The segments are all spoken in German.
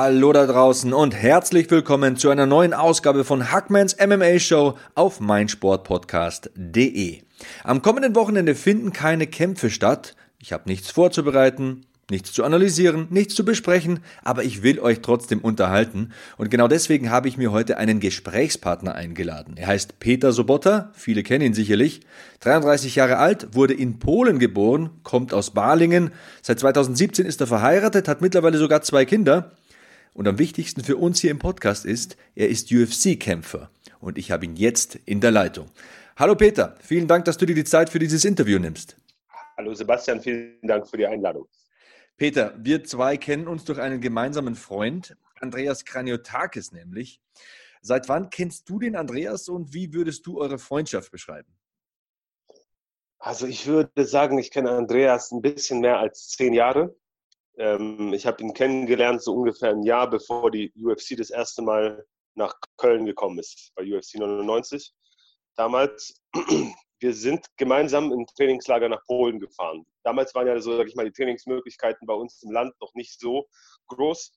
Hallo da draußen und herzlich willkommen zu einer neuen Ausgabe von Hackmans MMA Show auf meinsportpodcast.de. Am kommenden Wochenende finden keine Kämpfe statt. Ich habe nichts vorzubereiten, nichts zu analysieren, nichts zu besprechen, aber ich will euch trotzdem unterhalten und genau deswegen habe ich mir heute einen Gesprächspartner eingeladen. Er heißt Peter Sobotta, viele kennen ihn sicherlich, 33 Jahre alt, wurde in Polen geboren, kommt aus Balingen, seit 2017 ist er verheiratet, hat mittlerweile sogar zwei Kinder und am wichtigsten für uns hier im Podcast ist, er ist UFC-Kämpfer. Und ich habe ihn jetzt in der Leitung. Hallo Peter, vielen Dank, dass du dir die Zeit für dieses Interview nimmst. Hallo Sebastian, vielen Dank für die Einladung. Peter, wir zwei kennen uns durch einen gemeinsamen Freund, Andreas Kraniotakis nämlich. Seit wann kennst du den Andreas und wie würdest du eure Freundschaft beschreiben? Also ich würde sagen, ich kenne Andreas ein bisschen mehr als zehn Jahre. Ähm, ich habe ihn kennengelernt so ungefähr ein Jahr, bevor die UFC das erste Mal nach Köln gekommen ist, bei UFC 99. Damals, wir sind gemeinsam im Trainingslager nach Polen gefahren. Damals waren ja so, sag ich mal, die Trainingsmöglichkeiten bei uns im Land noch nicht so groß.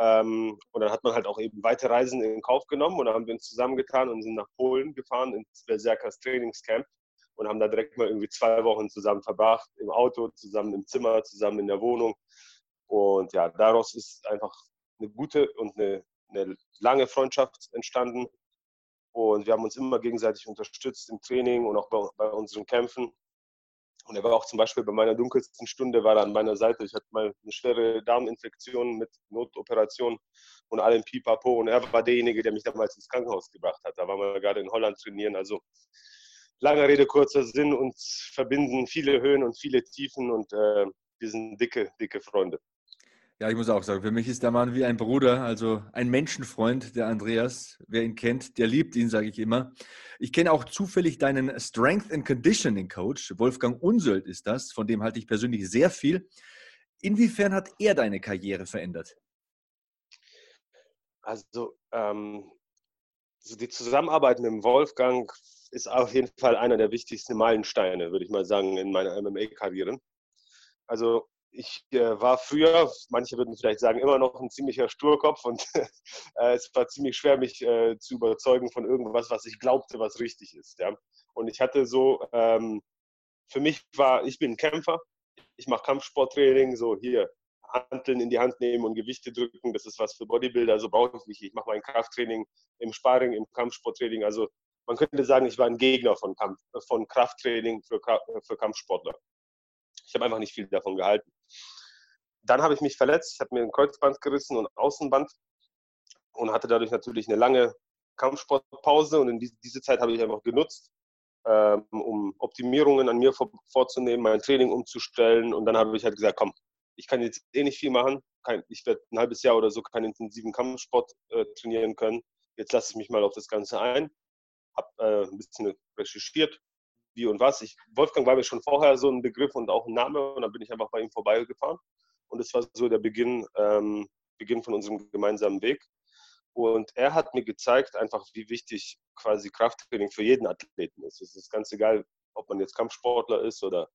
Ähm, und dann hat man halt auch eben weite Reisen in Kauf genommen und dann haben wir uns zusammengetan und sind nach Polen gefahren ins Berserkers Trainingscamp und haben da direkt mal irgendwie zwei Wochen zusammen verbracht, im Auto, zusammen im Zimmer, zusammen in der Wohnung. Und ja, daraus ist einfach eine gute und eine, eine lange Freundschaft entstanden. Und wir haben uns immer gegenseitig unterstützt im Training und auch bei, bei unseren Kämpfen. Und er war auch zum Beispiel bei meiner dunkelsten Stunde, war er an meiner Seite. Ich hatte mal eine schwere Darminfektion mit Notoperation und allem Pipapo. Und er war derjenige, der mich damals ins Krankenhaus gebracht hat. Da waren wir gerade in Holland trainieren. Also lange Rede, kurzer Sinn. Uns verbinden viele Höhen und viele Tiefen. Und äh, wir sind dicke, dicke Freunde. Ja, ich muss auch sagen, für mich ist der Mann wie ein Bruder, also ein Menschenfreund, der Andreas. Wer ihn kennt, der liebt ihn, sage ich immer. Ich kenne auch zufällig deinen Strength and Conditioning Coach. Wolfgang Unsöld ist das, von dem halte ich persönlich sehr viel. Inwiefern hat er deine Karriere verändert? Also, ähm, die Zusammenarbeit mit dem Wolfgang ist auf jeden Fall einer der wichtigsten Meilensteine, würde ich mal sagen, in meiner MMA-Karriere. Also ich äh, war früher, manche würden vielleicht sagen, immer noch ein ziemlicher Sturkopf und äh, es war ziemlich schwer, mich äh, zu überzeugen von irgendwas, was ich glaubte, was richtig ist. Ja? Und ich hatte so, ähm, für mich war, ich bin Kämpfer, ich mache Kampfsporttraining, so hier Handeln in die Hand nehmen und Gewichte drücken, das ist was für Bodybuilder, so brauche ich nicht. Ich mache mein Krafttraining im Sparring, im Kampfsporttraining. Also man könnte sagen, ich war ein Gegner von, Kampf, von Krafttraining für, für Kampfsportler. Ich habe einfach nicht viel davon gehalten. Dann habe ich mich verletzt. Ich habe mir ein Kreuzband gerissen und Außenband und hatte dadurch natürlich eine lange Kampfsportpause. Und in diese Zeit habe ich einfach genutzt, ähm, um Optimierungen an mir vorzunehmen, mein Training umzustellen. Und dann habe ich halt gesagt, komm, ich kann jetzt eh nicht viel machen. Ich werde ein halbes Jahr oder so keinen intensiven Kampfsport äh, trainieren können. Jetzt lasse ich mich mal auf das Ganze ein. Habe äh, ein bisschen recherchiert, wie und was. Ich, Wolfgang war mir schon vorher so ein Begriff und auch ein Name und dann bin ich einfach bei ihm vorbeigefahren. Und es war so der Beginn, ähm, Beginn von unserem gemeinsamen Weg. Und er hat mir gezeigt, einfach wie wichtig quasi Krafttraining für jeden Athleten ist. Es ist ganz egal, ob man jetzt Kampfsportler ist oder,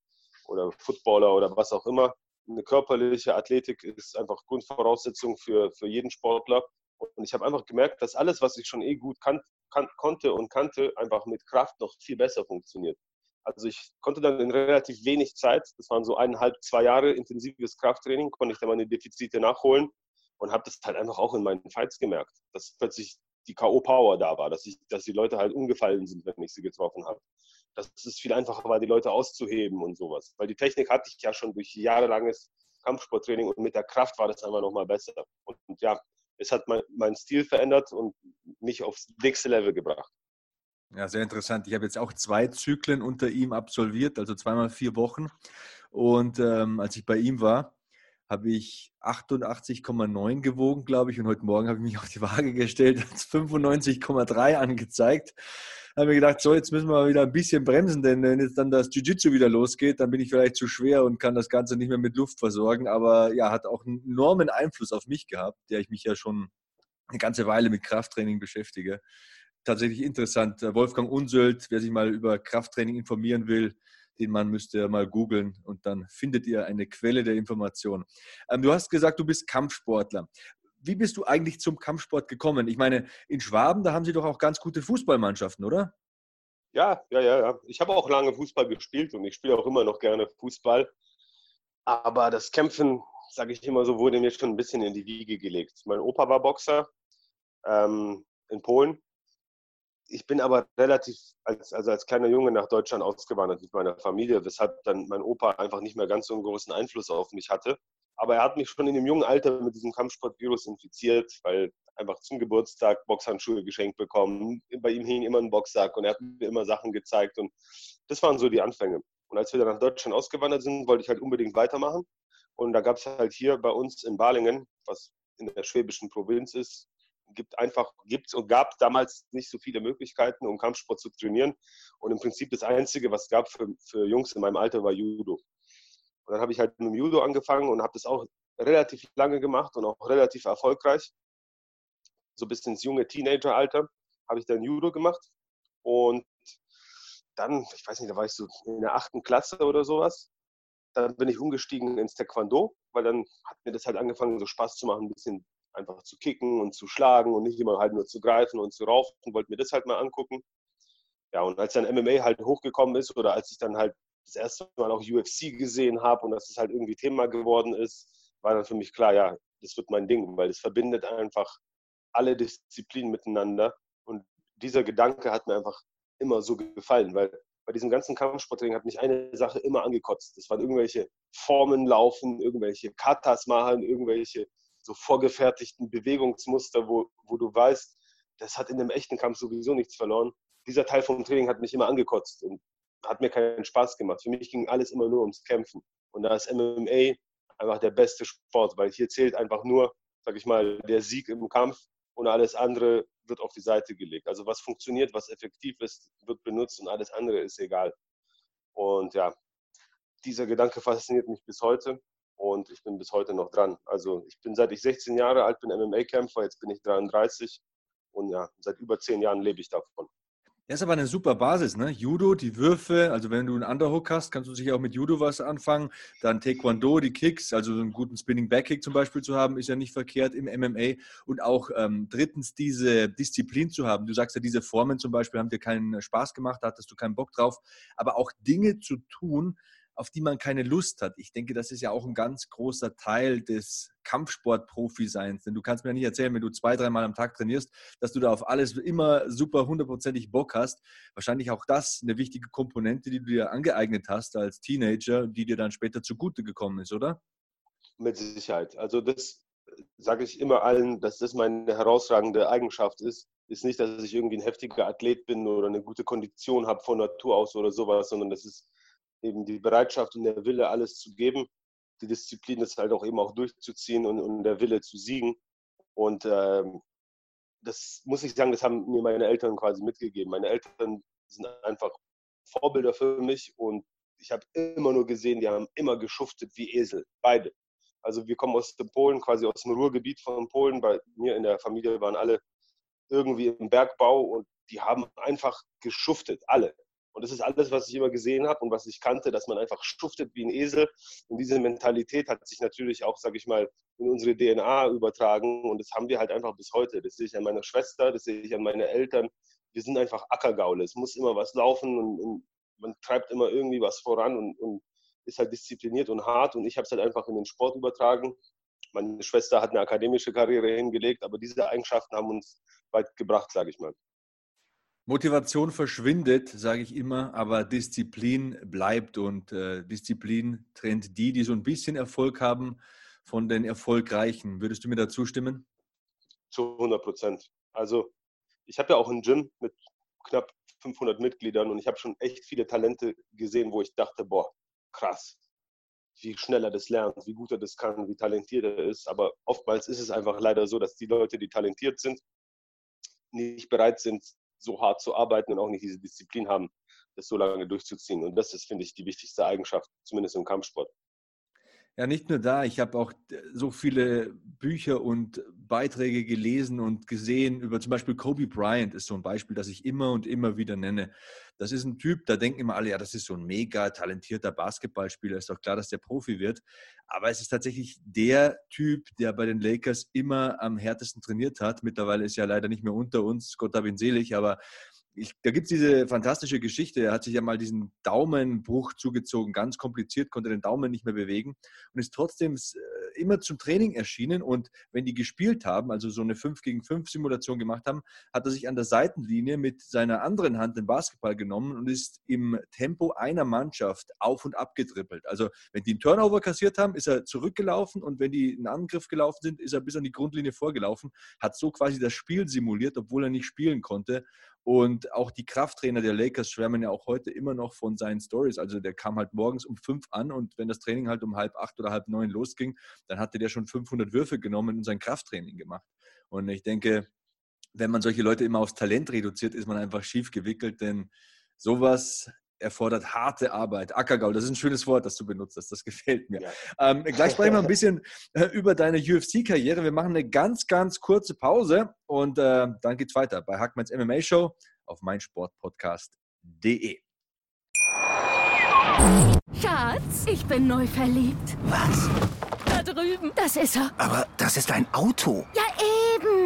oder Footballer oder was auch immer. Eine körperliche Athletik ist einfach Grundvoraussetzung für, für jeden Sportler. Und ich habe einfach gemerkt, dass alles, was ich schon eh gut kan kan konnte und kannte, einfach mit Kraft noch viel besser funktioniert. Also ich konnte dann in relativ wenig Zeit, das waren so eineinhalb, zwei Jahre intensives Krafttraining, konnte ich dann meine Defizite nachholen und habe das halt einfach auch in meinen Fights gemerkt, dass plötzlich die K.O.-Power da war, dass, ich, dass die Leute halt umgefallen sind, wenn ich sie getroffen habe. Dass es viel einfacher war, die Leute auszuheben und sowas. Weil die Technik hatte ich ja schon durch jahrelanges Kampfsporttraining und mit der Kraft war das einfach nochmal besser. Und, und ja, es hat mein, meinen Stil verändert und mich aufs nächste Level gebracht. Ja, sehr interessant. Ich habe jetzt auch zwei Zyklen unter ihm absolviert, also zweimal vier Wochen. Und ähm, als ich bei ihm war, habe ich 88,9 gewogen, glaube ich. Und heute Morgen habe ich mich auf die Waage gestellt, hat 95,3 angezeigt. Da habe mir gedacht, so, jetzt müssen wir mal wieder ein bisschen bremsen, denn wenn jetzt dann das Jiu-Jitsu wieder losgeht, dann bin ich vielleicht zu schwer und kann das Ganze nicht mehr mit Luft versorgen. Aber ja, hat auch einen enormen Einfluss auf mich gehabt, der ich mich ja schon eine ganze Weile mit Krafttraining beschäftige. Tatsächlich interessant. Wolfgang Unsöld, wer sich mal über Krafttraining informieren will, den Mann müsst ihr mal googeln und dann findet ihr eine Quelle der Information. Ähm, du hast gesagt, du bist Kampfsportler. Wie bist du eigentlich zum Kampfsport gekommen? Ich meine, in Schwaben, da haben sie doch auch ganz gute Fußballmannschaften, oder? Ja, ja, ja, ja. Ich habe auch lange Fußball gespielt und ich spiele auch immer noch gerne Fußball. Aber das Kämpfen, sage ich immer so, wurde mir schon ein bisschen in die Wiege gelegt. Mein Opa war Boxer ähm, in Polen ich bin aber relativ, als, also als kleiner Junge nach Deutschland ausgewandert mit meiner Familie, weshalb dann mein Opa einfach nicht mehr ganz so einen großen Einfluss auf mich hatte. Aber er hat mich schon in dem jungen Alter mit diesem Kampfsportvirus infiziert, weil einfach zum Geburtstag Boxhandschuhe geschenkt bekommen. Bei ihm hing immer ein Boxsack und er hat mir immer Sachen gezeigt. Und das waren so die Anfänge. Und als wir dann nach Deutschland ausgewandert sind, wollte ich halt unbedingt weitermachen. Und da gab es halt hier bei uns in Balingen, was in der schwäbischen Provinz ist, gibt einfach, gibt und gab damals nicht so viele Möglichkeiten, um Kampfsport zu trainieren. Und im Prinzip das Einzige, was es gab für, für Jungs in meinem Alter, war Judo. Und dann habe ich halt mit dem Judo angefangen und habe das auch relativ lange gemacht und auch relativ erfolgreich. So bis ins junge Teenageralter habe ich dann Judo gemacht. Und dann, ich weiß nicht, da war ich so in der achten Klasse oder sowas. Dann bin ich umgestiegen ins Taekwondo, weil dann hat mir das halt angefangen, so Spaß zu machen, ein bisschen einfach zu kicken und zu schlagen und nicht immer halt nur zu greifen und zu raufen. Wollte mir das halt mal angucken. Ja, und als dann MMA halt hochgekommen ist oder als ich dann halt das erste Mal auch UFC gesehen habe und dass es halt irgendwie Thema geworden ist, war dann für mich klar, ja, das wird mein Ding, weil es verbindet einfach alle Disziplinen miteinander. Und dieser Gedanke hat mir einfach immer so gefallen, weil bei diesem ganzen Kampfsporttraining hat mich eine Sache immer angekotzt. Das waren irgendwelche Formen laufen, irgendwelche Katas machen, irgendwelche so vorgefertigten Bewegungsmuster, wo, wo du weißt, das hat in einem echten Kampf sowieso nichts verloren. Dieser Teil vom Training hat mich immer angekotzt und hat mir keinen Spaß gemacht. Für mich ging alles immer nur ums Kämpfen. Und da ist MMA einfach der beste Sport, weil hier zählt einfach nur, sag ich mal, der Sieg im Kampf und alles andere wird auf die Seite gelegt. Also was funktioniert, was effektiv ist, wird benutzt und alles andere ist egal. Und ja, dieser Gedanke fasziniert mich bis heute und ich bin bis heute noch dran. Also ich bin seit ich 16 Jahre alt bin MMA-Kämpfer, jetzt bin ich 33 und ja, seit über 10 Jahren lebe ich davon. Das ist aber eine super Basis, ne? Judo, die Würfe, also wenn du einen Underhook hast, kannst du sicher auch mit Judo was anfangen. Dann Taekwondo, die Kicks, also einen guten Spinning Backkick zum Beispiel zu haben, ist ja nicht verkehrt im MMA. Und auch ähm, drittens diese Disziplin zu haben. Du sagst ja, diese Formen zum Beispiel haben dir keinen Spaß gemacht, da hattest du keinen Bock drauf. Aber auch Dinge zu tun, auf die man keine Lust hat. Ich denke, das ist ja auch ein ganz großer Teil des Kampfsport-Profi-Seins. Denn du kannst mir nicht erzählen, wenn du zwei, dreimal am Tag trainierst, dass du da auf alles immer super hundertprozentig Bock hast. Wahrscheinlich auch das eine wichtige Komponente, die du dir angeeignet hast als Teenager, die dir dann später zugute gekommen ist, oder? Mit Sicherheit. Also das sage ich immer allen, dass das meine herausragende Eigenschaft ist. Ist nicht, dass ich irgendwie ein heftiger Athlet bin oder eine gute Kondition habe von Natur aus oder sowas, sondern das ist eben die Bereitschaft und der Wille, alles zu geben. Die Disziplin ist halt auch eben auch durchzuziehen und, und der Wille zu siegen. Und ähm, das muss ich sagen, das haben mir meine Eltern quasi mitgegeben. Meine Eltern sind einfach Vorbilder für mich und ich habe immer nur gesehen, die haben immer geschuftet wie Esel, beide. Also wir kommen aus dem Polen, quasi aus dem Ruhrgebiet von Polen. Bei mir in der Familie waren alle irgendwie im Bergbau und die haben einfach geschuftet, alle. Und das ist alles, was ich immer gesehen habe und was ich kannte, dass man einfach schuftet wie ein Esel. Und diese Mentalität hat sich natürlich auch, sage ich mal, in unsere DNA übertragen. Und das haben wir halt einfach bis heute. Das sehe ich an meiner Schwester, das sehe ich an meine Eltern. Wir sind einfach Ackergaule. Es muss immer was laufen und, und man treibt immer irgendwie was voran und, und ist halt diszipliniert und hart. Und ich habe es halt einfach in den Sport übertragen. Meine Schwester hat eine akademische Karriere hingelegt, aber diese Eigenschaften haben uns weit gebracht, sage ich mal. Motivation verschwindet, sage ich immer, aber Disziplin bleibt und äh, Disziplin trennt die, die so ein bisschen Erfolg haben, von den Erfolgreichen. Würdest du mir da zustimmen? Zu 100 Prozent. Also ich habe ja auch ein Gym mit knapp 500 Mitgliedern und ich habe schon echt viele Talente gesehen, wo ich dachte, boah, krass. wie schnell er das lernt, wie gut er das kann, wie talentiert er ist. Aber oftmals ist es einfach leider so, dass die Leute, die talentiert sind, nicht bereit sind, so hart zu arbeiten und auch nicht diese Disziplin haben, das so lange durchzuziehen. Und das ist, finde ich, die wichtigste Eigenschaft, zumindest im Kampfsport. Ja, nicht nur da. Ich habe auch so viele Bücher und Beiträge gelesen und gesehen über zum Beispiel Kobe Bryant ist so ein Beispiel, das ich immer und immer wieder nenne. Das ist ein Typ, da denken immer alle, ja, das ist so ein mega talentierter Basketballspieler, ist doch klar, dass der Profi wird. Aber es ist tatsächlich der Typ, der bei den Lakers immer am härtesten trainiert hat. Mittlerweile ist er leider nicht mehr unter uns, Gott hab ihn selig, aber ich, da gibt es diese fantastische Geschichte. Er hat sich ja mal diesen Daumenbruch zugezogen, ganz kompliziert, konnte den Daumen nicht mehr bewegen und ist trotzdem äh, immer zum Training erschienen. Und wenn die gespielt haben, also so eine 5 gegen 5 Simulation gemacht haben, hat er sich an der Seitenlinie mit seiner anderen Hand den Basketball genommen und ist im Tempo einer Mannschaft auf und ab getrippelt. Also wenn die einen Turnover kassiert haben, ist er zurückgelaufen und wenn die einen Angriff gelaufen sind, ist er bis an die Grundlinie vorgelaufen, hat so quasi das Spiel simuliert, obwohl er nicht spielen konnte. Und auch die Krafttrainer der Lakers schwärmen ja auch heute immer noch von seinen Stories. Also der kam halt morgens um fünf an und wenn das Training halt um halb acht oder halb neun losging, dann hatte der schon 500 Würfe genommen und sein Krafttraining gemacht. Und ich denke, wenn man solche Leute immer aufs Talent reduziert, ist man einfach schief gewickelt, denn sowas erfordert harte Arbeit. Ackergaul, das ist ein schönes Wort, das du benutzt hast. Das gefällt mir. Ja. Ähm, gleich sprechen wir ein bisschen äh, über deine UFC-Karriere. Wir machen eine ganz, ganz kurze Pause und äh, dann geht's weiter bei Hackmans MMA Show auf meinsportpodcast.de. Schatz, ich bin neu verliebt. Was? Da drüben. Das ist er. Aber das ist ein Auto. Ja,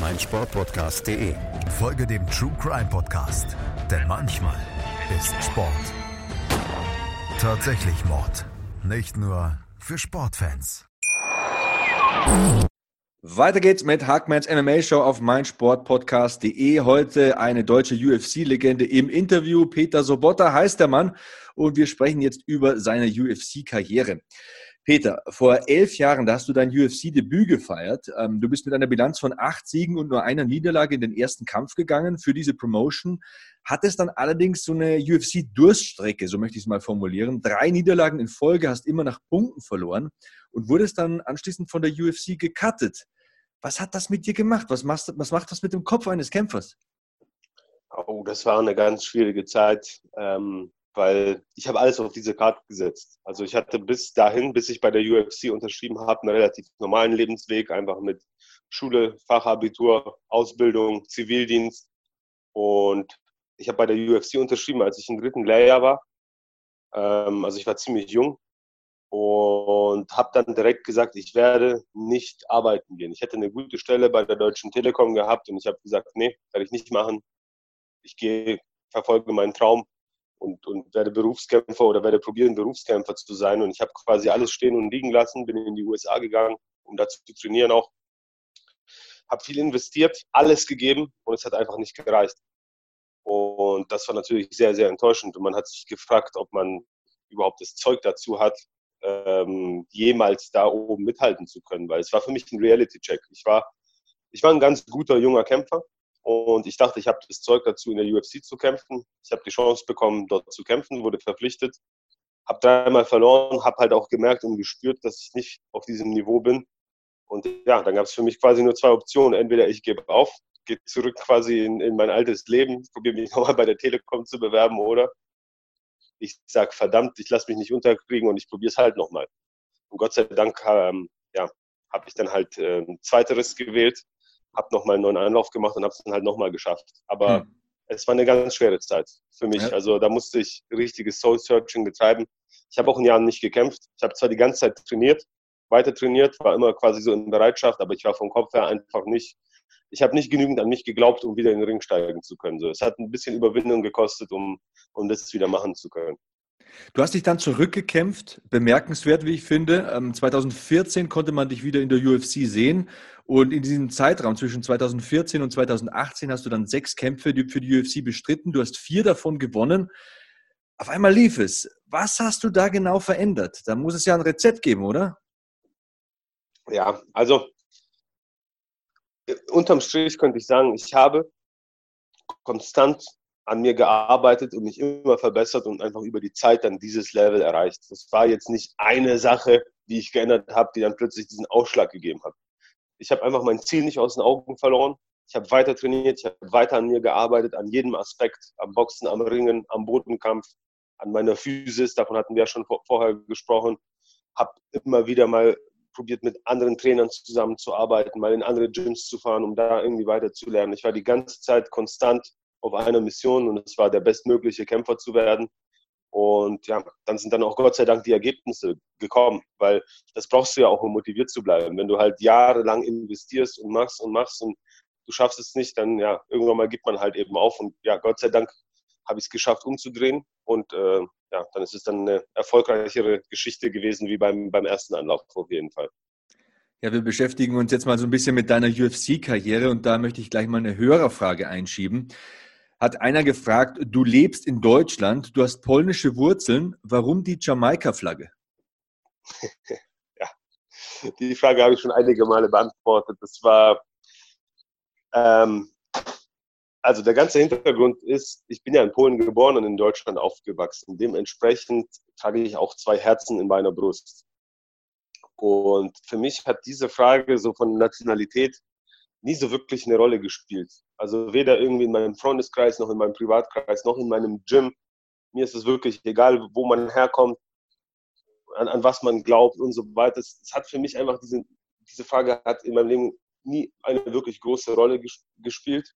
meinsportpodcast.de. Folge dem True Crime Podcast, denn manchmal ist Sport tatsächlich Mord. Nicht nur für Sportfans. Weiter geht's mit Hackmans MMA Show auf meinsportpodcast.de. Heute eine deutsche UFC-Legende im Interview. Peter Sobotta heißt der Mann und wir sprechen jetzt über seine UFC-Karriere. Peter, vor elf Jahren, da hast du dein UFC-Debüt gefeiert. Ähm, du bist mit einer Bilanz von acht Siegen und nur einer Niederlage in den ersten Kampf gegangen für diese Promotion. Hattest dann allerdings so eine UFC-Durststrecke, so möchte ich es mal formulieren. Drei Niederlagen in Folge, hast immer nach Punkten verloren und wurdest dann anschließend von der UFC gecuttet. Was hat das mit dir gemacht? Was, machst, was macht das mit dem Kopf eines Kämpfers? Oh, das war eine ganz schwierige Zeit. Ähm, weil ich habe alles auf diese Karte gesetzt. Also ich hatte bis dahin, bis ich bei der UFC unterschrieben habe, einen relativ normalen Lebensweg, einfach mit Schule, Fachabitur, Ausbildung, Zivildienst. Und ich habe bei der UFC unterschrieben, als ich im dritten Lehrjahr war. Ähm, also ich war ziemlich jung und habe dann direkt gesagt, ich werde nicht arbeiten gehen. Ich hätte eine gute Stelle bei der Deutschen Telekom gehabt und ich habe gesagt, nee, werde ich nicht machen. Ich gehe, verfolge meinen Traum und, und werde Berufskämpfer oder werde probieren, Berufskämpfer zu sein. Und ich habe quasi alles stehen und liegen lassen, bin in die USA gegangen, um da zu trainieren auch. Habe viel investiert, alles gegeben und es hat einfach nicht gereicht. Und das war natürlich sehr, sehr enttäuschend. Und man hat sich gefragt, ob man überhaupt das Zeug dazu hat, ähm, jemals da oben mithalten zu können. Weil es war für mich ein Reality-Check. Ich war, ich war ein ganz guter junger Kämpfer, und ich dachte, ich habe das Zeug dazu, in der UFC zu kämpfen. Ich habe die Chance bekommen, dort zu kämpfen, wurde verpflichtet. Habe dreimal verloren, habe halt auch gemerkt und gespürt, dass ich nicht auf diesem Niveau bin. Und ja, dann gab es für mich quasi nur zwei Optionen. Entweder ich gebe auf, gehe zurück quasi in, in mein altes Leben, probiere mich nochmal bei der Telekom zu bewerben oder ich sage, verdammt, ich lasse mich nicht unterkriegen und ich probiere es halt nochmal. Und Gott sei Dank ähm, ja, habe ich dann halt äh, zweiteres gewählt habe nochmal einen neuen Anlauf gemacht und habe es dann halt nochmal geschafft. Aber hm. es war eine ganz schwere Zeit für mich. Ja. Also da musste ich richtiges Soul-Searching betreiben. Ich habe auch ein Jahr nicht gekämpft. Ich habe zwar die ganze Zeit trainiert, weiter trainiert, war immer quasi so in Bereitschaft, aber ich war vom Kopf her einfach nicht, ich habe nicht genügend an mich geglaubt, um wieder in den Ring steigen zu können. So, es hat ein bisschen Überwindung gekostet, um, um das wieder machen zu können. Du hast dich dann zurückgekämpft, bemerkenswert, wie ich finde. 2014 ähm, konnte man dich wieder in der UFC sehen. Und in diesem Zeitraum zwischen 2014 und 2018 hast du dann sechs Kämpfe für die UFC bestritten. Du hast vier davon gewonnen. Auf einmal lief es. Was hast du da genau verändert? Da muss es ja ein Rezept geben, oder? Ja, also unterm Strich könnte ich sagen, ich habe konstant an mir gearbeitet und mich immer verbessert und einfach über die Zeit dann dieses Level erreicht. Das war jetzt nicht eine Sache, die ich geändert habe, die dann plötzlich diesen Ausschlag gegeben hat. Ich habe einfach mein Ziel nicht aus den Augen verloren. Ich habe weiter trainiert, ich habe weiter an mir gearbeitet, an jedem Aspekt, am Boxen, am Ringen, am Bodenkampf, an meiner Physis, davon hatten wir ja schon vorher gesprochen. Habe immer wieder mal probiert, mit anderen Trainern zusammenzuarbeiten, mal in andere Gyms zu fahren, um da irgendwie weiterzulernen. Ich war die ganze Zeit konstant auf einer Mission und es war der bestmögliche Kämpfer zu werden. Und ja, dann sind dann auch Gott sei Dank die Ergebnisse gekommen, weil das brauchst du ja auch, um motiviert zu bleiben. Wenn du halt jahrelang investierst und machst und machst und du schaffst es nicht, dann ja, irgendwann mal gibt man halt eben auf. Und ja, Gott sei Dank habe ich es geschafft umzudrehen und äh, ja, dann ist es dann eine erfolgreichere Geschichte gewesen wie beim, beim ersten Anlauf auf jeden Fall. Ja, wir beschäftigen uns jetzt mal so ein bisschen mit deiner UFC-Karriere und da möchte ich gleich mal eine Hörerfrage einschieben. Hat einer gefragt, du lebst in Deutschland, du hast polnische Wurzeln, warum die Jamaika-Flagge? ja, die Frage habe ich schon einige Male beantwortet. Das war, ähm, also der ganze Hintergrund ist, ich bin ja in Polen geboren und in Deutschland aufgewachsen. Dementsprechend trage ich auch zwei Herzen in meiner Brust. Und für mich hat diese Frage so von Nationalität nie so wirklich eine Rolle gespielt. Also weder irgendwie in meinem Freundeskreis, noch in meinem Privatkreis, noch in meinem Gym. Mir ist es wirklich egal, wo man herkommt, an, an was man glaubt und so weiter. Es, es, hat für mich einfach diese, diese Frage hat in meinem Leben nie eine wirklich große Rolle gespielt.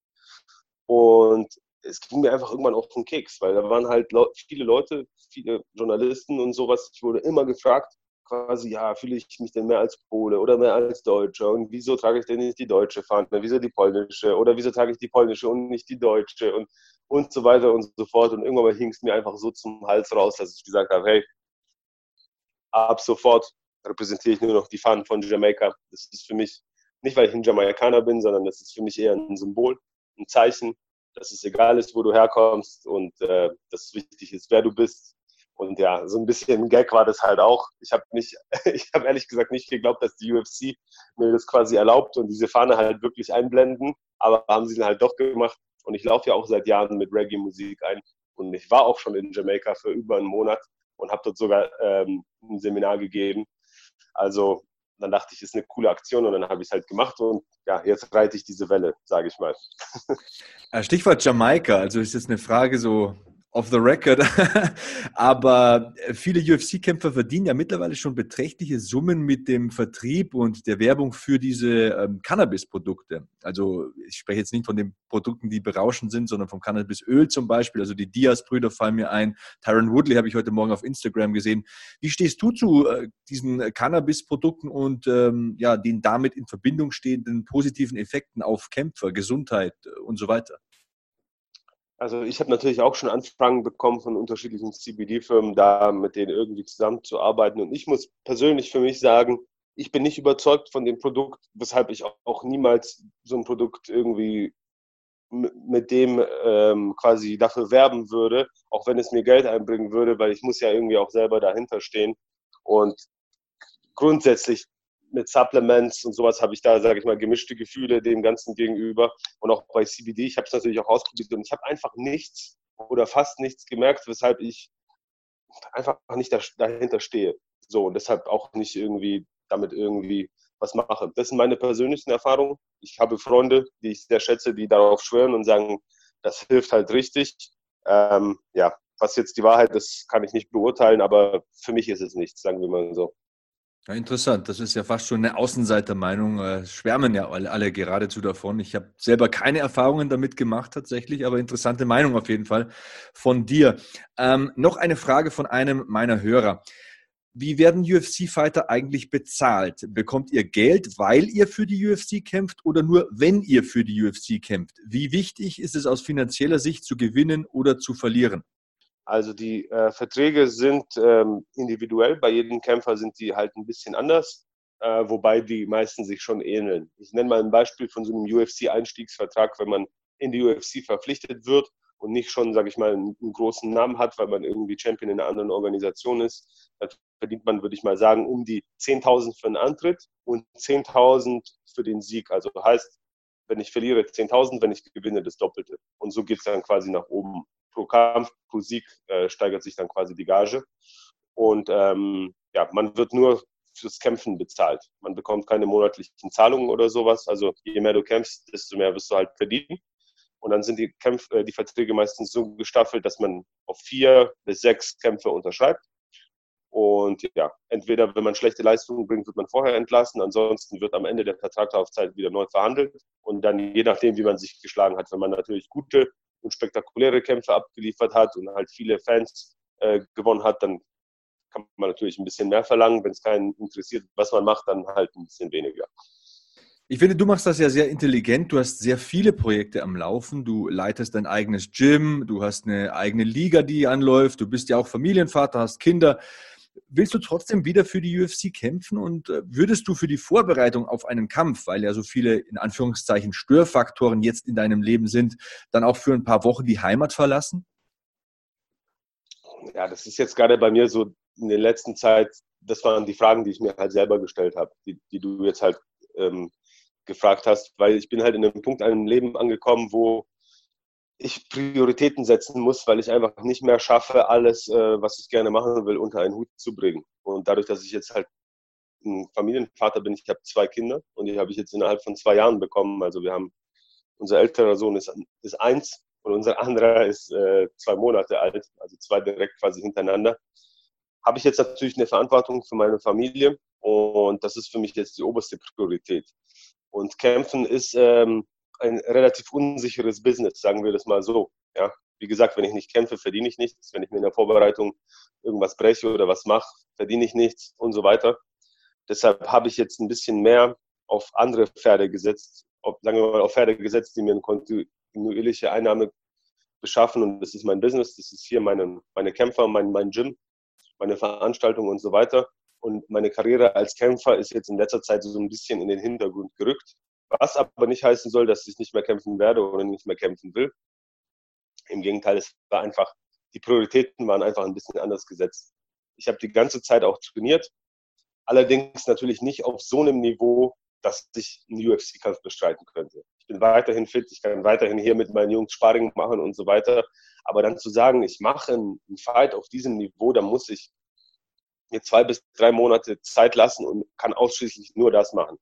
Und es ging mir einfach irgendwann auf den Keks, weil da waren halt viele Leute, viele Journalisten und sowas. Ich wurde immer gefragt, quasi, ja, fühle ich mich denn mehr als Pole oder mehr als Deutscher? Und wieso trage ich denn nicht die deutsche Fahne? Wieso die polnische? Oder wieso trage ich die polnische und nicht die deutsche? Und, und so weiter und so fort. Und irgendwann hing es mir einfach so zum Hals raus, dass ich gesagt habe, hey, ab sofort repräsentiere ich nur noch die Fahnen von Jamaika. Das ist für mich, nicht weil ich ein Jamaikaner bin, sondern das ist für mich eher ein Symbol ein Zeichen, dass es egal ist, wo du herkommst und äh, dass es wichtig ist, wer du bist. Und ja, so ein bisschen Gag war das halt auch. Ich habe nicht, ich habe ehrlich gesagt nicht geglaubt, dass die UFC mir das quasi erlaubt und diese Fahne halt wirklich einblenden. Aber haben sie dann halt doch gemacht. Und ich laufe ja auch seit Jahren mit Reggae-Musik ein. Und ich war auch schon in Jamaika für über einen Monat und habe dort sogar ähm, ein Seminar gegeben. Also dann dachte ich, ist eine coole Aktion und dann habe ich es halt gemacht und ja, jetzt reite ich diese Welle, sage ich mal. Äh, Stichwort Jamaika, also ist jetzt eine Frage so off the record. Aber viele UFC-Kämpfer verdienen ja mittlerweile schon beträchtliche Summen mit dem Vertrieb und der Werbung für diese ähm, Cannabis-Produkte. Also ich spreche jetzt nicht von den Produkten, die berauschend sind, sondern vom Cannabisöl zum Beispiel. Also die Diaz-Brüder fallen mir ein. Tyron Woodley habe ich heute Morgen auf Instagram gesehen. Wie stehst du zu äh, diesen Cannabis-Produkten und ähm, ja, den damit in Verbindung stehenden positiven Effekten auf Kämpfer, Gesundheit und so weiter? Also ich habe natürlich auch schon Anfragen bekommen von unterschiedlichen CBD-Firmen, da mit denen irgendwie zusammenzuarbeiten. Und ich muss persönlich für mich sagen, ich bin nicht überzeugt von dem Produkt, weshalb ich auch niemals so ein Produkt irgendwie mit dem ähm, quasi dafür werben würde, auch wenn es mir Geld einbringen würde, weil ich muss ja irgendwie auch selber dahinter stehen. Und grundsätzlich mit Supplements und sowas habe ich da, sage ich mal, gemischte Gefühle dem Ganzen gegenüber. Und auch bei CBD, ich habe es natürlich auch ausprobiert und ich habe einfach nichts oder fast nichts gemerkt, weshalb ich einfach nicht dahinter stehe. So, und deshalb auch nicht irgendwie damit irgendwie was mache. Das sind meine persönlichen Erfahrungen. Ich habe Freunde, die ich sehr schätze, die darauf schwören und sagen, das hilft halt richtig. Ähm, ja, was jetzt die Wahrheit ist, kann ich nicht beurteilen, aber für mich ist es nichts, sagen wir mal so. Ja, interessant. Das ist ja fast schon eine Außenseitermeinung. Äh, schwärmen ja alle, alle geradezu davon. Ich habe selber keine Erfahrungen damit gemacht tatsächlich, aber interessante Meinung auf jeden Fall von dir. Ähm, noch eine Frage von einem meiner Hörer. Wie werden UFC-Fighter eigentlich bezahlt? Bekommt ihr Geld, weil ihr für die UFC kämpft oder nur, wenn ihr für die UFC kämpft? Wie wichtig ist es aus finanzieller Sicht zu gewinnen oder zu verlieren? Also die äh, Verträge sind ähm, individuell, bei jedem Kämpfer sind die halt ein bisschen anders, äh, wobei die meisten sich schon ähneln. Ich nenne mal ein Beispiel von so einem UFC-Einstiegsvertrag, wenn man in die UFC verpflichtet wird und nicht schon, sage ich mal, einen, einen, großen Namen hat, weil man irgendwie Champion in einer anderen Organisation ist, dann verdient man, würde ich mal sagen, um die 10.000 für einen Antritt und 10.000 für den Sieg. Also heißt, wenn ich verliere 10.000, wenn ich gewinne das Doppelte. Und so geht es dann quasi nach oben. Pro Kampf, pro Sieg äh, steigert sich dann quasi die Gage. Und ähm, ja, man wird nur fürs Kämpfen bezahlt. Man bekommt keine monatlichen Zahlungen oder sowas. Also je mehr du kämpfst, desto mehr wirst du halt verdienen. Und dann sind die, Kämpfe, äh, die Verträge meistens so gestaffelt, dass man auf vier bis sechs Kämpfe unterschreibt. Und ja, entweder wenn man schlechte Leistungen bringt, wird man vorher entlassen, ansonsten wird am Ende der Vertragslaufzeit wieder neu verhandelt. Und dann je nachdem, wie man sich geschlagen hat, wenn man natürlich gute und spektakuläre Kämpfe abgeliefert hat und halt viele Fans äh, gewonnen hat, dann kann man natürlich ein bisschen mehr verlangen. Wenn es keinen interessiert, was man macht, dann halt ein bisschen weniger. Ich finde, du machst das ja sehr intelligent. Du hast sehr viele Projekte am Laufen. Du leitest dein eigenes Gym, du hast eine eigene Liga, die anläuft. Du bist ja auch Familienvater, hast Kinder. Willst du trotzdem wieder für die UFC kämpfen und äh, würdest du für die Vorbereitung auf einen Kampf, weil ja so viele in Anführungszeichen Störfaktoren jetzt in deinem Leben sind, dann auch für ein paar Wochen die Heimat verlassen? Ja, das ist jetzt gerade bei mir so in der letzten Zeit, das waren die Fragen, die ich mir halt selber gestellt habe, die, die du jetzt halt ähm, gefragt hast, weil ich bin halt in einem Punkt in einem Leben angekommen, wo ich Prioritäten setzen muss, weil ich einfach nicht mehr schaffe, alles, äh, was ich gerne machen will, unter einen Hut zu bringen. Und dadurch, dass ich jetzt halt ein Familienvater bin, ich habe zwei Kinder und die habe ich jetzt innerhalb von zwei Jahren bekommen. Also wir haben, unser älterer Sohn ist, ist eins und unser anderer ist äh, zwei Monate alt, also zwei direkt quasi hintereinander. Habe ich jetzt natürlich eine Verantwortung für meine Familie und das ist für mich jetzt die oberste Priorität. Und Kämpfen ist ähm, ein relativ unsicheres Business, sagen wir das mal so. Ja? Wie gesagt, wenn ich nicht kämpfe, verdiene ich nichts. Wenn ich mir in der Vorbereitung irgendwas breche oder was mache, verdiene ich nichts und so weiter. Deshalb habe ich jetzt ein bisschen mehr auf andere Pferde gesetzt, auf, sagen wir mal auf Pferde gesetzt, die mir eine kontinuierliche Einnahme beschaffen. Und das ist mein Business, das ist hier meine, meine Kämpfer, mein, mein Gym, meine Veranstaltungen und so weiter. Und meine Karriere als Kämpfer ist jetzt in letzter Zeit so ein bisschen in den Hintergrund gerückt. Was aber nicht heißen soll, dass ich nicht mehr kämpfen werde oder nicht mehr kämpfen will. Im Gegenteil, es war einfach, die Prioritäten waren einfach ein bisschen anders gesetzt. Ich habe die ganze Zeit auch trainiert, allerdings natürlich nicht auf so einem Niveau, dass ich einen UFC-Kampf bestreiten könnte. Ich bin weiterhin fit, ich kann weiterhin hier mit meinen Jungs Sparring machen und so weiter. Aber dann zu sagen, ich mache einen Fight auf diesem Niveau, da muss ich mir zwei bis drei Monate Zeit lassen und kann ausschließlich nur das machen.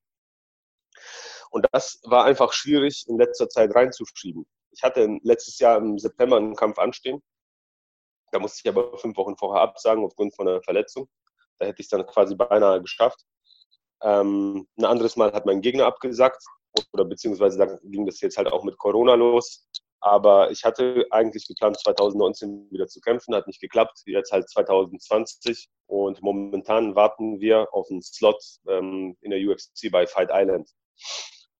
Und das war einfach schwierig in letzter Zeit reinzuschieben. Ich hatte letztes Jahr im September einen Kampf anstehen. Da musste ich aber fünf Wochen vorher absagen aufgrund von einer Verletzung. Da hätte ich es dann quasi beinahe geschafft. Ähm, ein anderes Mal hat mein Gegner abgesagt oder beziehungsweise dann ging das jetzt halt auch mit Corona los. Aber ich hatte eigentlich geplant, 2019 wieder zu kämpfen, hat nicht geklappt. Jetzt halt 2020 und momentan warten wir auf einen Slot ähm, in der UFC bei Fight Island.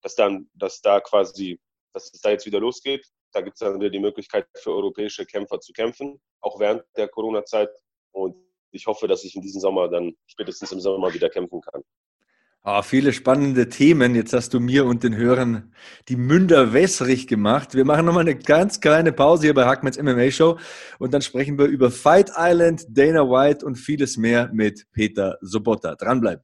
Dass dann, dass da quasi, dass es da jetzt wieder losgeht. Da gibt es dann wieder die Möglichkeit für europäische Kämpfer zu kämpfen, auch während der Corona-Zeit. Und ich hoffe, dass ich in diesem Sommer dann spätestens im Sommer wieder kämpfen kann. Oh, viele spannende Themen. Jetzt hast du mir und den Hörern die Münder wässrig gemacht. Wir machen nochmal eine ganz kleine Pause hier bei Hackmans MMA Show und dann sprechen wir über Fight Island, Dana White und vieles mehr mit Peter Sobotta. Dranbleiben.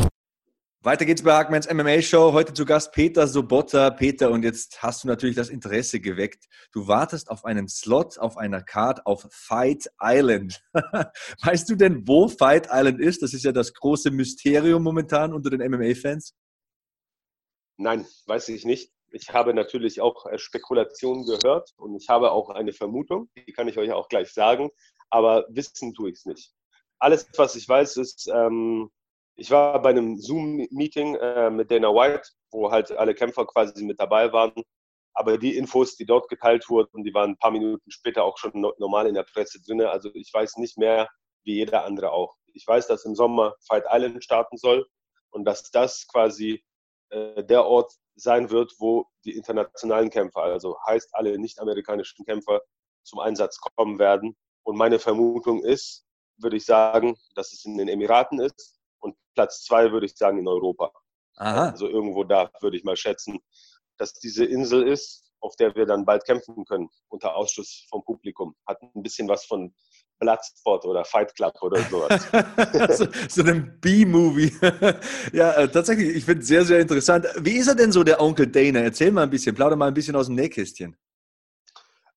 Weiter geht's bei Hackmans MMA Show. Heute zu Gast Peter Sobotta. Peter, und jetzt hast du natürlich das Interesse geweckt. Du wartest auf einen Slot auf einer Card auf Fight Island. weißt du denn, wo Fight Island ist? Das ist ja das große Mysterium momentan unter den MMA-Fans. Nein, weiß ich nicht. Ich habe natürlich auch äh, Spekulationen gehört und ich habe auch eine Vermutung, die kann ich euch auch gleich sagen, aber wissen tue ich es nicht. Alles, was ich weiß, ist, ähm, ich war bei einem Zoom-Meeting äh, mit Dana White, wo halt alle Kämpfer quasi mit dabei waren. Aber die Infos, die dort geteilt wurden, die waren ein paar Minuten später auch schon normal in der Presse drin. Also ich weiß nicht mehr, wie jeder andere auch. Ich weiß, dass im Sommer Fight Island starten soll und dass das quasi äh, der Ort sein wird, wo die internationalen Kämpfer, also heißt alle nicht-amerikanischen Kämpfer, zum Einsatz kommen werden. Und meine Vermutung ist, würde ich sagen, dass es in den Emiraten ist und Platz zwei würde ich sagen in Europa. Aha. Also irgendwo da würde ich mal schätzen, dass diese Insel ist, auf der wir dann bald kämpfen können, unter Ausschuss vom Publikum. Hat ein bisschen was von Bloodspot oder Fight Club oder sowas. so, so ein B-Movie. ja, äh, tatsächlich, ich finde es sehr, sehr interessant. Wie ist er denn so, der Onkel Dana? Erzähl mal ein bisschen, plauder mal ein bisschen aus dem Nähkästchen.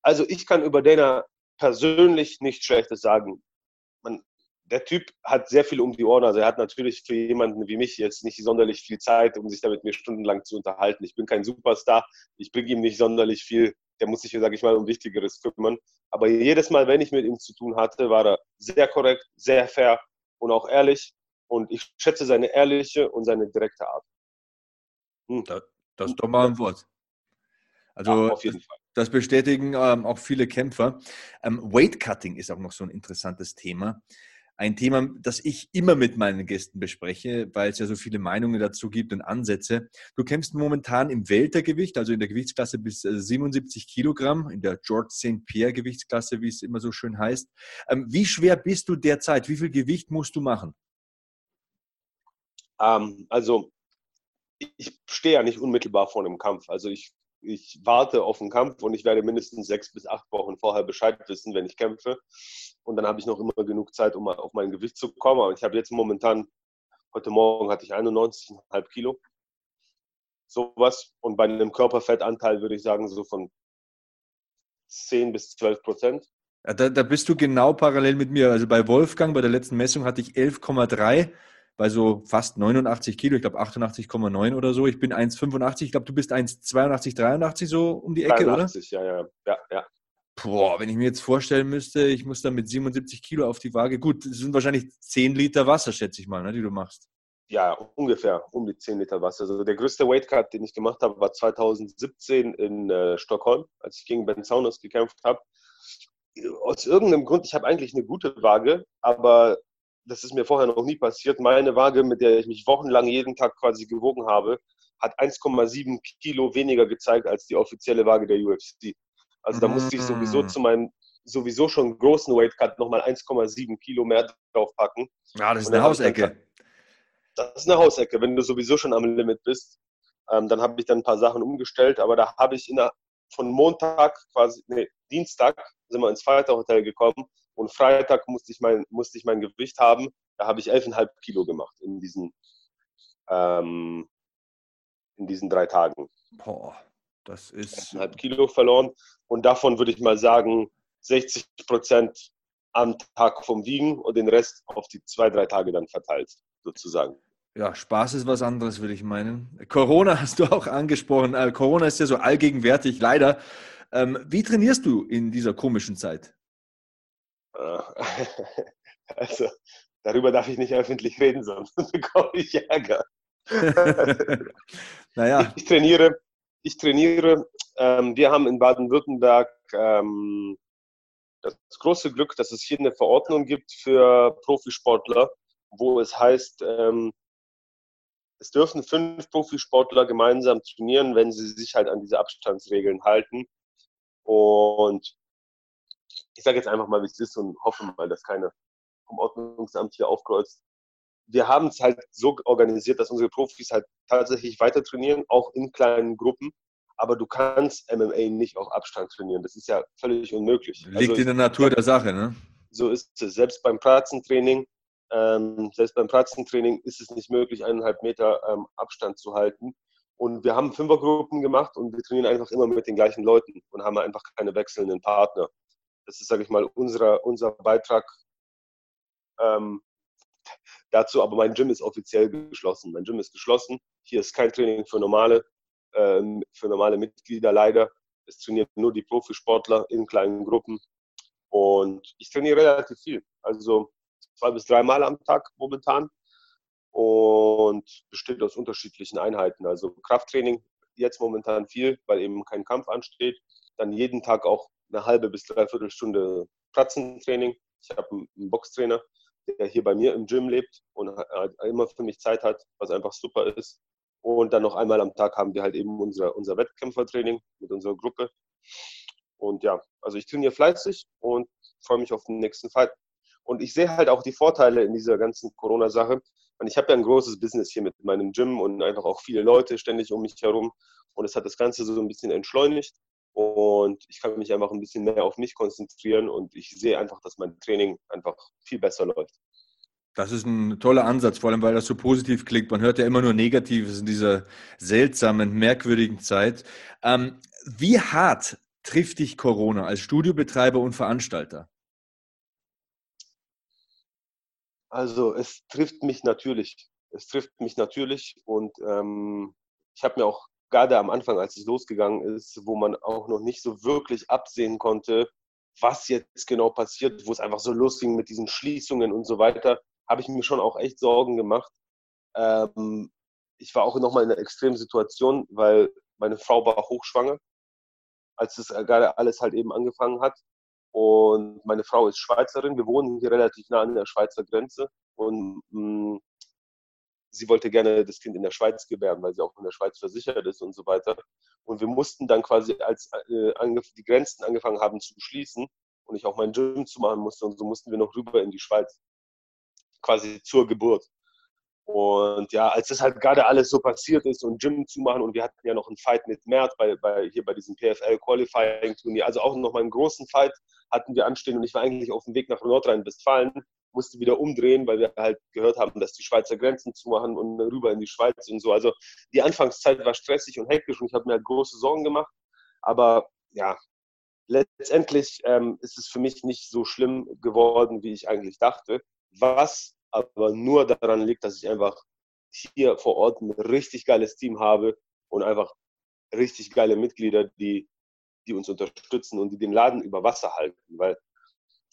Also ich kann über Dana persönlich nichts Schlechtes sagen. Man, der Typ hat sehr viel um die Ohren. Also er hat natürlich für jemanden wie mich jetzt nicht sonderlich viel Zeit, um sich da mit mir stundenlang zu unterhalten. Ich bin kein Superstar. Ich bringe ihm nicht sonderlich viel der muss sich, sage ich mal, um Wichtigeres kümmern. Aber jedes Mal, wenn ich mit ihm zu tun hatte, war er sehr korrekt, sehr fair und auch ehrlich. Und ich schätze seine ehrliche und seine direkte Art. Hm. Das, das ist doch mal ein Wort. Also, ja, auf jeden Fall. Das bestätigen ähm, auch viele Kämpfer. Ähm, Weight Cutting ist auch noch so ein interessantes Thema ein Thema, das ich immer mit meinen Gästen bespreche, weil es ja so viele Meinungen dazu gibt und Ansätze. Du kämpfst momentan im Weltergewicht, also in der Gewichtsklasse bis 77 äh, Kilogramm, in der George St. Pierre Gewichtsklasse, wie es immer so schön heißt. Ähm, wie schwer bist du derzeit? Wie viel Gewicht musst du machen? Ähm, also ich stehe ja nicht unmittelbar vor einem Kampf. Also ich ich warte auf den Kampf und ich werde mindestens sechs bis acht Wochen vorher Bescheid wissen, wenn ich kämpfe. Und dann habe ich noch immer genug Zeit, um auf mein Gewicht zu kommen. Aber ich habe jetzt momentan, heute Morgen hatte ich 91,5 Kilo. Sowas. Und bei einem Körperfettanteil würde ich sagen, so von 10 bis 12 Prozent. Ja, da, da bist du genau parallel mit mir. Also bei Wolfgang, bei der letzten Messung hatte ich 11,3 bei so fast 89 Kilo, ich glaube 88,9 oder so. Ich bin 1,85, ich glaube, du bist 1,82, 83 so um die Ecke, 83, oder? ja, ja, ja, ja. Boah, wenn ich mir jetzt vorstellen müsste, ich muss dann mit 77 Kilo auf die Waage. Gut, das sind wahrscheinlich 10 Liter Wasser, schätze ich mal, ne, die du machst. Ja, ungefähr um die 10 Liter Wasser. Also der größte Weightcut, den ich gemacht habe, war 2017 in äh, Stockholm, als ich gegen Ben Saunders gekämpft habe. Aus irgendeinem Grund, ich habe eigentlich eine gute Waage, aber das ist mir vorher noch nie passiert. Meine Waage, mit der ich mich wochenlang jeden Tag quasi gewogen habe, hat 1,7 Kilo weniger gezeigt als die offizielle Waage der UFC. Also da musste ich sowieso mm. zu meinem sowieso schon großen Weightcut nochmal 1,7 Kilo mehr draufpacken. Ja, das ist eine Hausecke. das ist eine Hausecke, wenn du sowieso schon am Limit bist. Ähm, dann habe ich dann ein paar Sachen umgestellt, aber da habe ich der, von Montag quasi, nee, Dienstag sind wir ins Feiertag-Hotel gekommen und Freitag musste ich mein, musste ich mein Gewicht haben. Da habe ich 11,5 Kilo gemacht in diesen, ähm, in diesen drei Tagen. Boah, das ist. 11,5 Kilo verloren. Und davon würde ich mal sagen, 60 Prozent am Tag vom Wiegen und den Rest auf die zwei, drei Tage dann verteilt, sozusagen. Ja, Spaß ist was anderes, würde ich meinen. Corona hast du auch angesprochen. Äh, Corona ist ja so allgegenwärtig, leider. Ähm, wie trainierst du in dieser komischen Zeit? Äh, also, darüber darf ich nicht öffentlich reden, sonst bekomme ich Ärger. naja. Ich trainiere, ich trainiere. Ähm, wir haben in Baden-Württemberg ähm, das große Glück, dass es hier eine Verordnung gibt für Profisportler, wo es heißt, ähm, es dürfen fünf Profisportler gemeinsam trainieren, wenn sie sich halt an diese Abstandsregeln halten. Und ich sage jetzt einfach mal, wie es ist und hoffe mal, dass keiner vom Ordnungsamt hier aufkreuzt. Wir haben es halt so organisiert, dass unsere Profis halt tatsächlich weiter trainieren, auch in kleinen Gruppen. Aber du kannst MMA nicht auf Abstand trainieren. Das ist ja völlig unmöglich. Liegt also, in der Natur der Sache, ne? So ist es. Selbst beim Pratzentraining, ähm, selbst beim Pratzentraining ist es nicht möglich, eineinhalb Meter ähm, Abstand zu halten. Und wir haben Fünfergruppen gemacht und wir trainieren einfach immer mit den gleichen Leuten und haben einfach keine wechselnden Partner. Das ist, sage ich mal, unser, unser Beitrag ähm, dazu. Aber mein Gym ist offiziell geschlossen. Mein Gym ist geschlossen. Hier ist kein Training für normale, ähm, für normale Mitglieder leider. Es trainieren nur die Profisportler in kleinen Gruppen. Und ich trainiere relativ viel. Also zwei bis dreimal am Tag momentan. Und besteht aus unterschiedlichen Einheiten. Also Krafttraining jetzt momentan viel, weil eben kein Kampf ansteht. Dann jeden Tag auch eine halbe bis dreiviertel Stunde Pratzentraining. Ich habe einen Boxtrainer, der hier bei mir im Gym lebt und immer für mich Zeit hat, was einfach super ist. Und dann noch einmal am Tag haben wir halt eben unser, unser Wettkämpfertraining mit unserer Gruppe. Und ja, also ich trainiere fleißig und freue mich auf den nächsten Fight. Und ich sehe halt auch die Vorteile in dieser ganzen Corona-Sache. Ich habe ja ein großes Business hier mit meinem Gym und einfach auch viele Leute ständig um mich herum. Und es hat das Ganze so ein bisschen entschleunigt. Und ich kann mich einfach ein bisschen mehr auf mich konzentrieren und ich sehe einfach, dass mein Training einfach viel besser läuft. Das ist ein toller Ansatz, vor allem weil das so positiv klingt. Man hört ja immer nur Negatives in dieser seltsamen, merkwürdigen Zeit. Ähm, wie hart trifft dich Corona als Studiobetreiber und Veranstalter? Also es trifft mich natürlich. Es trifft mich natürlich und ähm, ich habe mir auch gerade am Anfang, als es losgegangen ist, wo man auch noch nicht so wirklich absehen konnte, was jetzt genau passiert, wo es einfach so losging mit diesen Schließungen und so weiter, habe ich mir schon auch echt Sorgen gemacht. Ähm, ich war auch nochmal in einer extremen Situation, weil meine Frau war hochschwanger, als das gerade alles halt eben angefangen hat. Und meine Frau ist Schweizerin. Wir wohnen hier relativ nah an der Schweizer Grenze. Und mh, mm, sie wollte gerne das Kind in der Schweiz gebären, weil sie auch in der Schweiz versichert ist und so weiter. Und wir mussten dann quasi, als äh, die Grenzen angefangen haben zu schließen und ich auch mein Gym zu machen musste, und so mussten wir noch rüber in die Schweiz quasi zur Geburt. Und ja, als das halt gerade alles so passiert ist und Gym zu machen und wir hatten ja noch einen Fight mit Mert bei, bei, hier bei diesem PFL Qualifying Turnier, also auch nochmal einen großen Fight hatten wir anstehen und ich war eigentlich auf dem Weg nach Nordrhein-Westfalen, musste wieder umdrehen, weil wir halt gehört haben, dass die Schweizer Grenzen zumachen und rüber in die Schweiz und so. Also die Anfangszeit war stressig und hektisch und ich habe mir halt große Sorgen gemacht. Aber ja, letztendlich ähm, ist es für mich nicht so schlimm geworden, wie ich eigentlich dachte was aber nur daran liegt, dass ich einfach hier vor Ort ein richtig geiles Team habe und einfach richtig geile Mitglieder, die, die uns unterstützen und die den Laden über Wasser halten. Weil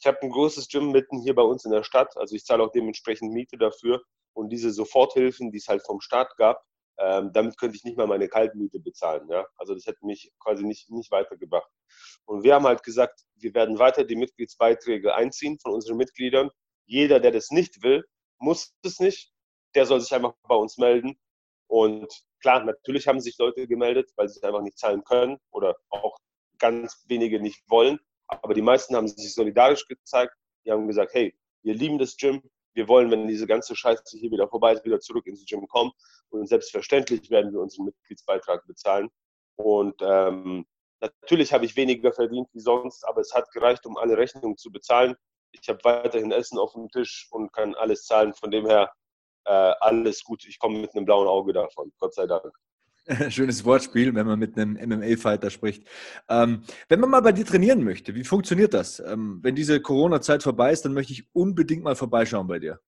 ich habe ein großes Gym mitten hier bei uns in der Stadt, also ich zahle auch dementsprechend Miete dafür und diese Soforthilfen, die es halt vom Staat gab, ähm, damit könnte ich nicht mal meine Kaltmiete bezahlen. Ja? Also das hätte mich quasi nicht, nicht weitergebracht. Und wir haben halt gesagt, wir werden weiter die Mitgliedsbeiträge einziehen von unseren Mitgliedern jeder, der das nicht will, muss es nicht. Der soll sich einfach bei uns melden. Und klar, natürlich haben sich Leute gemeldet, weil sie es einfach nicht zahlen können oder auch ganz wenige nicht wollen. Aber die meisten haben sich solidarisch gezeigt. Die haben gesagt, hey, wir lieben das Gym. Wir wollen, wenn diese ganze Scheiße hier wieder vorbei ist, wieder zurück ins Gym kommen. Und selbstverständlich werden wir unseren Mitgliedsbeitrag bezahlen. Und ähm, natürlich habe ich weniger verdient wie sonst, aber es hat gereicht, um alle Rechnungen zu bezahlen ich habe weiterhin Essen auf dem Tisch und kann alles zahlen. Von dem her äh, alles gut. Ich komme mit einem blauen Auge davon, Gott sei Dank. Schönes Wortspiel, wenn man mit einem MMA-Fighter spricht. Ähm, wenn man mal bei dir trainieren möchte, wie funktioniert das? Ähm, wenn diese Corona-Zeit vorbei ist, dann möchte ich unbedingt mal vorbeischauen bei dir.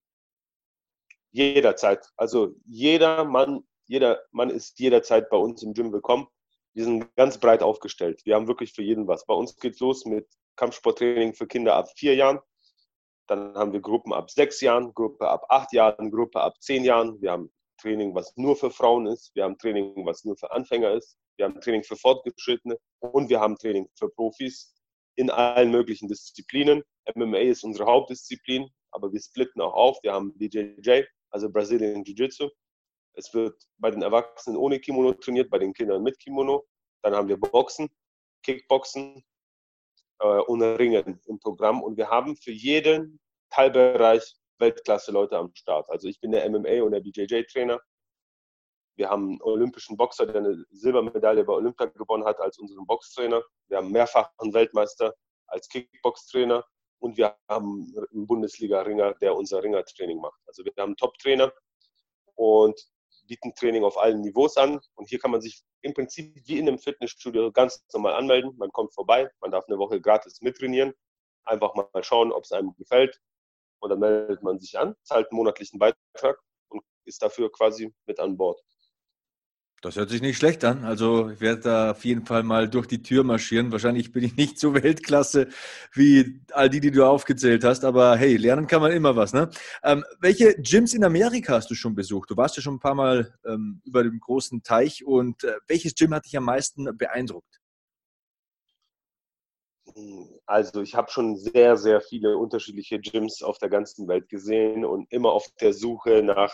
Jederzeit. Also jeder Mann, jeder Mann ist jederzeit bei uns im Gym willkommen. Wir sind ganz breit aufgestellt. Wir haben wirklich für jeden was. Bei uns geht es los mit Kampfsporttraining für Kinder ab vier Jahren. Dann haben wir Gruppen ab sechs Jahren, Gruppe ab acht Jahren, Gruppe ab zehn Jahren. Wir haben Training, was nur für Frauen ist. Wir haben Training, was nur für Anfänger ist. Wir haben Training für Fortgeschrittene und wir haben Training für Profis in allen möglichen Disziplinen. MMA ist unsere Hauptdisziplin, aber wir splitten auch auf. Wir haben BJJ, also Brazilian Jiu-Jitsu. Es wird bei den Erwachsenen ohne Kimono trainiert, bei den Kindern mit Kimono. Dann haben wir Boxen, Kickboxen, äh, und Ringen im Programm. Und wir haben für jeden Teilbereich Weltklasse-Leute am Start. Also ich bin der MMA- und der BJJ-Trainer. Wir haben einen olympischen Boxer, der eine Silbermedaille bei Olympia gewonnen hat, als unseren Boxtrainer. Wir haben mehrfachen Weltmeister als Kickbox-Trainer. Und wir haben einen Bundesliga-Ringer, der unser Ringertraining macht. Also wir haben Top-Trainer. Und bieten Training auf allen Niveaus an. Und hier kann man sich im Prinzip wie in einem Fitnessstudio ganz normal anmelden. Man kommt vorbei, man darf eine Woche gratis mittrainieren. Einfach mal schauen, ob es einem gefällt. Und dann meldet man sich an, zahlt einen monatlichen Beitrag und ist dafür quasi mit an Bord. Das hört sich nicht schlecht an. Also ich werde da auf jeden Fall mal durch die Tür marschieren. Wahrscheinlich bin ich nicht so Weltklasse wie all die, die du aufgezählt hast. Aber hey, lernen kann man immer was. Ne? Ähm, welche Gyms in Amerika hast du schon besucht? Du warst ja schon ein paar Mal ähm, über dem großen Teich. Und äh, welches Gym hat dich am meisten beeindruckt? Also ich habe schon sehr, sehr viele unterschiedliche Gyms auf der ganzen Welt gesehen und immer auf der Suche nach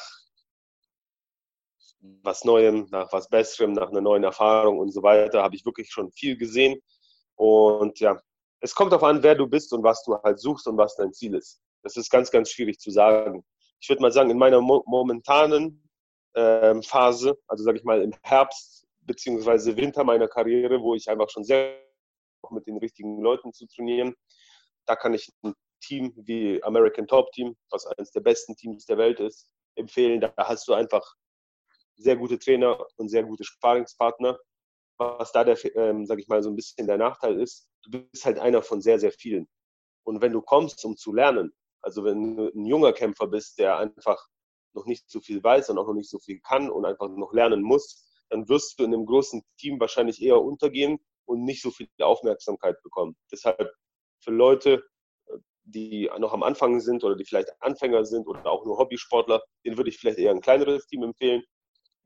was Neuem, nach was Besserem, nach einer neuen Erfahrung und so weiter, habe ich wirklich schon viel gesehen. Und ja, es kommt darauf an, wer du bist und was du halt suchst und was dein Ziel ist. Das ist ganz, ganz schwierig zu sagen. Ich würde mal sagen, in meiner mo momentanen ähm, Phase, also sage ich mal im Herbst beziehungsweise Winter meiner Karriere, wo ich einfach schon sehr mit den richtigen Leuten zu trainieren, da kann ich ein Team wie American Top Team, was eines der besten Teams der Welt ist, empfehlen. Da hast du einfach sehr gute Trainer und sehr gute Sparingspartner. Was da der, ähm, sag ich mal, so ein bisschen der Nachteil ist, du bist halt einer von sehr, sehr vielen. Und wenn du kommst, um zu lernen, also wenn du ein junger Kämpfer bist, der einfach noch nicht so viel weiß und auch noch nicht so viel kann und einfach noch lernen muss, dann wirst du in einem großen Team wahrscheinlich eher untergehen und nicht so viel Aufmerksamkeit bekommen. Deshalb für Leute, die noch am Anfang sind oder die vielleicht Anfänger sind oder auch nur Hobbysportler, denen würde ich vielleicht eher ein kleineres Team empfehlen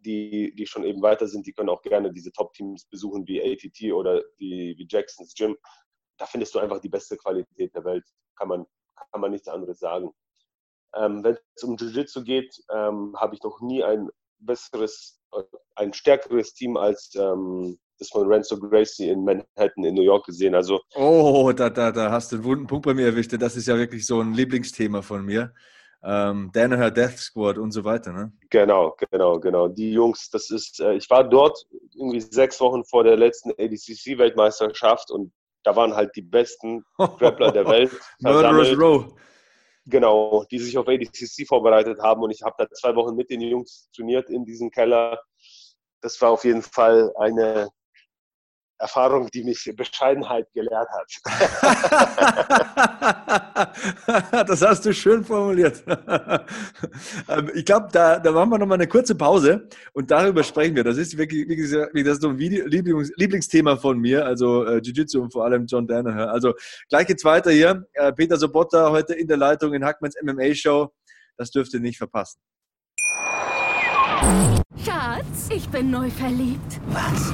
die, die schon eben weiter sind, die können auch gerne diese Top-Teams besuchen, wie ATT oder wie, wie Jacksons Gym. Da findest du einfach die beste Qualität der Welt. Kann man, kann man nichts anderes sagen. Ähm, Wenn es um Jiu-Jitsu geht, ähm, habe ich noch nie ein besseres, ein stärkeres Team als ähm, das von Renzo Gracie in Manhattan in New York gesehen. Also oh, da, da, da hast du einen wunden Punkt bei mir erwischt. Das ist ja wirklich so ein Lieblingsthema von mir ähm, Danaher Death Squad und so weiter, ne? Genau, genau, genau. Die Jungs, das ist, äh, ich war dort irgendwie sechs Wochen vor der letzten ADCC-Weltmeisterschaft und da waren halt die besten Grappler der Welt. Murderers Row. Genau, die sich auf ADCC vorbereitet haben und ich habe da zwei Wochen mit den Jungs trainiert in diesem Keller. Das war auf jeden Fall eine Erfahrung, die mich Bescheidenheit gelehrt hat. das hast du schön formuliert. Ähm, ich glaube, da, da machen wir nochmal eine kurze Pause und darüber sprechen wir. Das ist wirklich, wie gesagt, das ist so ein Lieblings, Lieblingsthema von mir, also äh, Jiu-Jitsu und vor allem John Danaher. Also gleich geht's weiter hier. Äh, Peter Sobotta heute in der Leitung in Hackmanns MMA-Show. Das dürft ihr nicht verpassen. Schatz, ich bin neu verliebt. Was?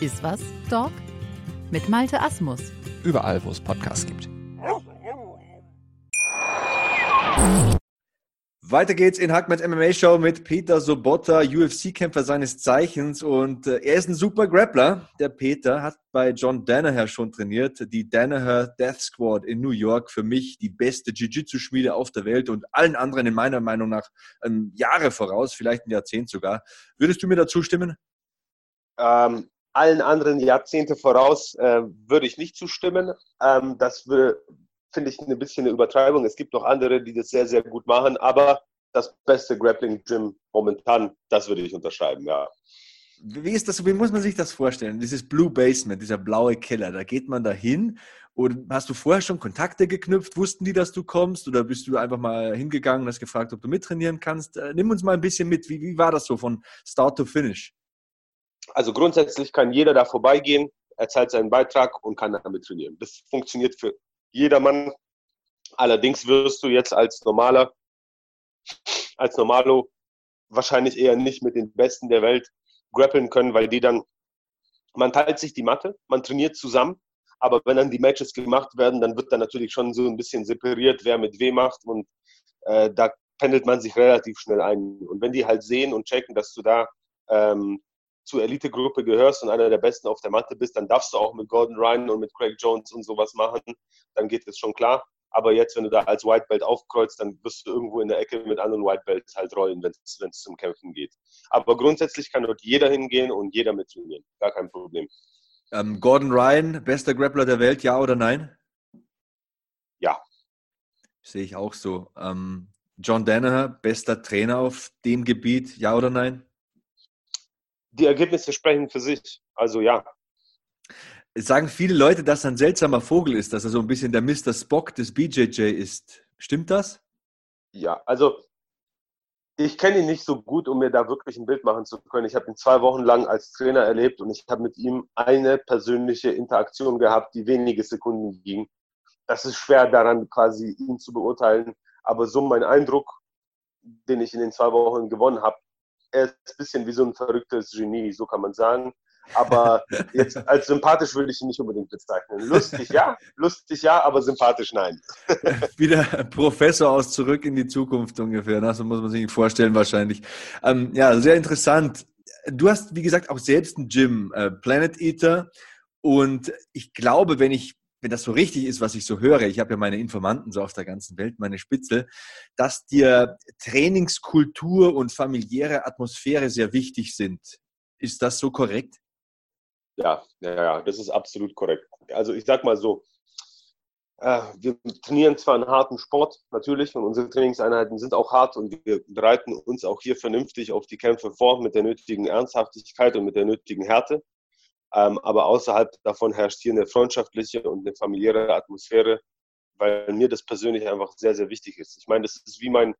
Ist was, Dog? Mit Malte Asmus. Überall, wo es Podcasts gibt. Weiter geht's in Hackmans MMA Show mit Peter Sobotta, UFC-Kämpfer seines Zeichens und äh, er ist ein super Grappler. Der Peter hat bei John Danaher schon trainiert, die Danaher Death Squad in New York. Für mich die beste Jiu-Jitsu-Schmiede auf der Welt und allen anderen in meiner Meinung nach ähm, Jahre voraus, vielleicht ein Jahrzehnt sogar. Würdest du mir dazu stimmen? Ähm, allen anderen Jahrzehnte voraus äh, würde ich nicht zustimmen. Ähm, das finde ich ein bisschen eine Übertreibung. Es gibt noch andere, die das sehr, sehr gut machen, aber das beste Grappling Gym momentan, das würde ich unterschreiben, ja. Wie ist das, wie muss man sich das vorstellen? Dieses Blue Basement, dieser blaue Keller, da geht man da hin und hast du vorher schon Kontakte geknüpft? Wussten die, dass du kommst oder bist du einfach mal hingegangen und hast gefragt, ob du mittrainieren kannst? Äh, nimm uns mal ein bisschen mit. Wie, wie war das so von Start to Finish? Also grundsätzlich kann jeder da vorbeigehen, er zahlt seinen Beitrag und kann damit trainieren. Das funktioniert für jedermann. Allerdings wirst du jetzt als normaler, als Normalo wahrscheinlich eher nicht mit den Besten der Welt grappeln können, weil die dann, man teilt sich die Matte, man trainiert zusammen, aber wenn dann die Matches gemacht werden, dann wird dann natürlich schon so ein bisschen separiert, wer mit wem macht und äh, da pendelt man sich relativ schnell ein. Und wenn die halt sehen und checken, dass du da ähm, zur Elitegruppe gehörst und einer der Besten auf der Matte bist, dann darfst du auch mit Gordon Ryan und mit Craig Jones und sowas machen. Dann geht es schon klar. Aber jetzt, wenn du da als White Belt aufkreuzt, dann wirst du irgendwo in der Ecke mit anderen White Belts halt rollen, wenn es zum Kämpfen geht. Aber grundsätzlich kann dort jeder hingehen und jeder mit trainieren. Gar kein Problem. Ähm, Gordon Ryan, bester Grappler der Welt, ja oder nein? Ja. Sehe ich auch so. Ähm, John Danaher, bester Trainer auf dem Gebiet, ja oder nein? Die Ergebnisse sprechen für sich. Also ja. Es sagen viele Leute, dass er ein seltsamer Vogel ist, dass er so ein bisschen der Mr. Spock des BJJ ist. Stimmt das? Ja, also ich kenne ihn nicht so gut, um mir da wirklich ein Bild machen zu können. Ich habe ihn zwei Wochen lang als Trainer erlebt und ich habe mit ihm eine persönliche Interaktion gehabt, die wenige Sekunden ging. Das ist schwer daran quasi ihn zu beurteilen, aber so mein Eindruck, den ich in den zwei Wochen gewonnen habe, er ist ein bisschen wie so ein verrücktes Genie, so kann man sagen. Aber jetzt als sympathisch würde ich ihn nicht unbedingt bezeichnen. Lustig, ja, lustig, ja, aber sympathisch, nein. Wieder Professor aus Zurück in die Zukunft ungefähr, ne? so muss man sich vorstellen wahrscheinlich. Ähm, ja, sehr interessant. Du hast, wie gesagt, auch selbst ein Gym, äh, Planet Eater. Und ich glaube, wenn ich wenn das so richtig ist, was ich so höre, ich habe ja meine Informanten so auf der ganzen Welt, meine Spitzel, dass dir Trainingskultur und familiäre Atmosphäre sehr wichtig sind. Ist das so korrekt? Ja, ja, ja, das ist absolut korrekt. Also ich sag mal so, äh, wir trainieren zwar einen harten Sport, natürlich, und unsere Trainingseinheiten sind auch hart und wir bereiten uns auch hier vernünftig auf die Kämpfe vor mit der nötigen Ernsthaftigkeit und mit der nötigen Härte. Ähm, aber außerhalb davon herrscht hier eine freundschaftliche und eine familiäre Atmosphäre, weil mir das persönlich einfach sehr, sehr wichtig ist. Ich meine, das ist wie mein,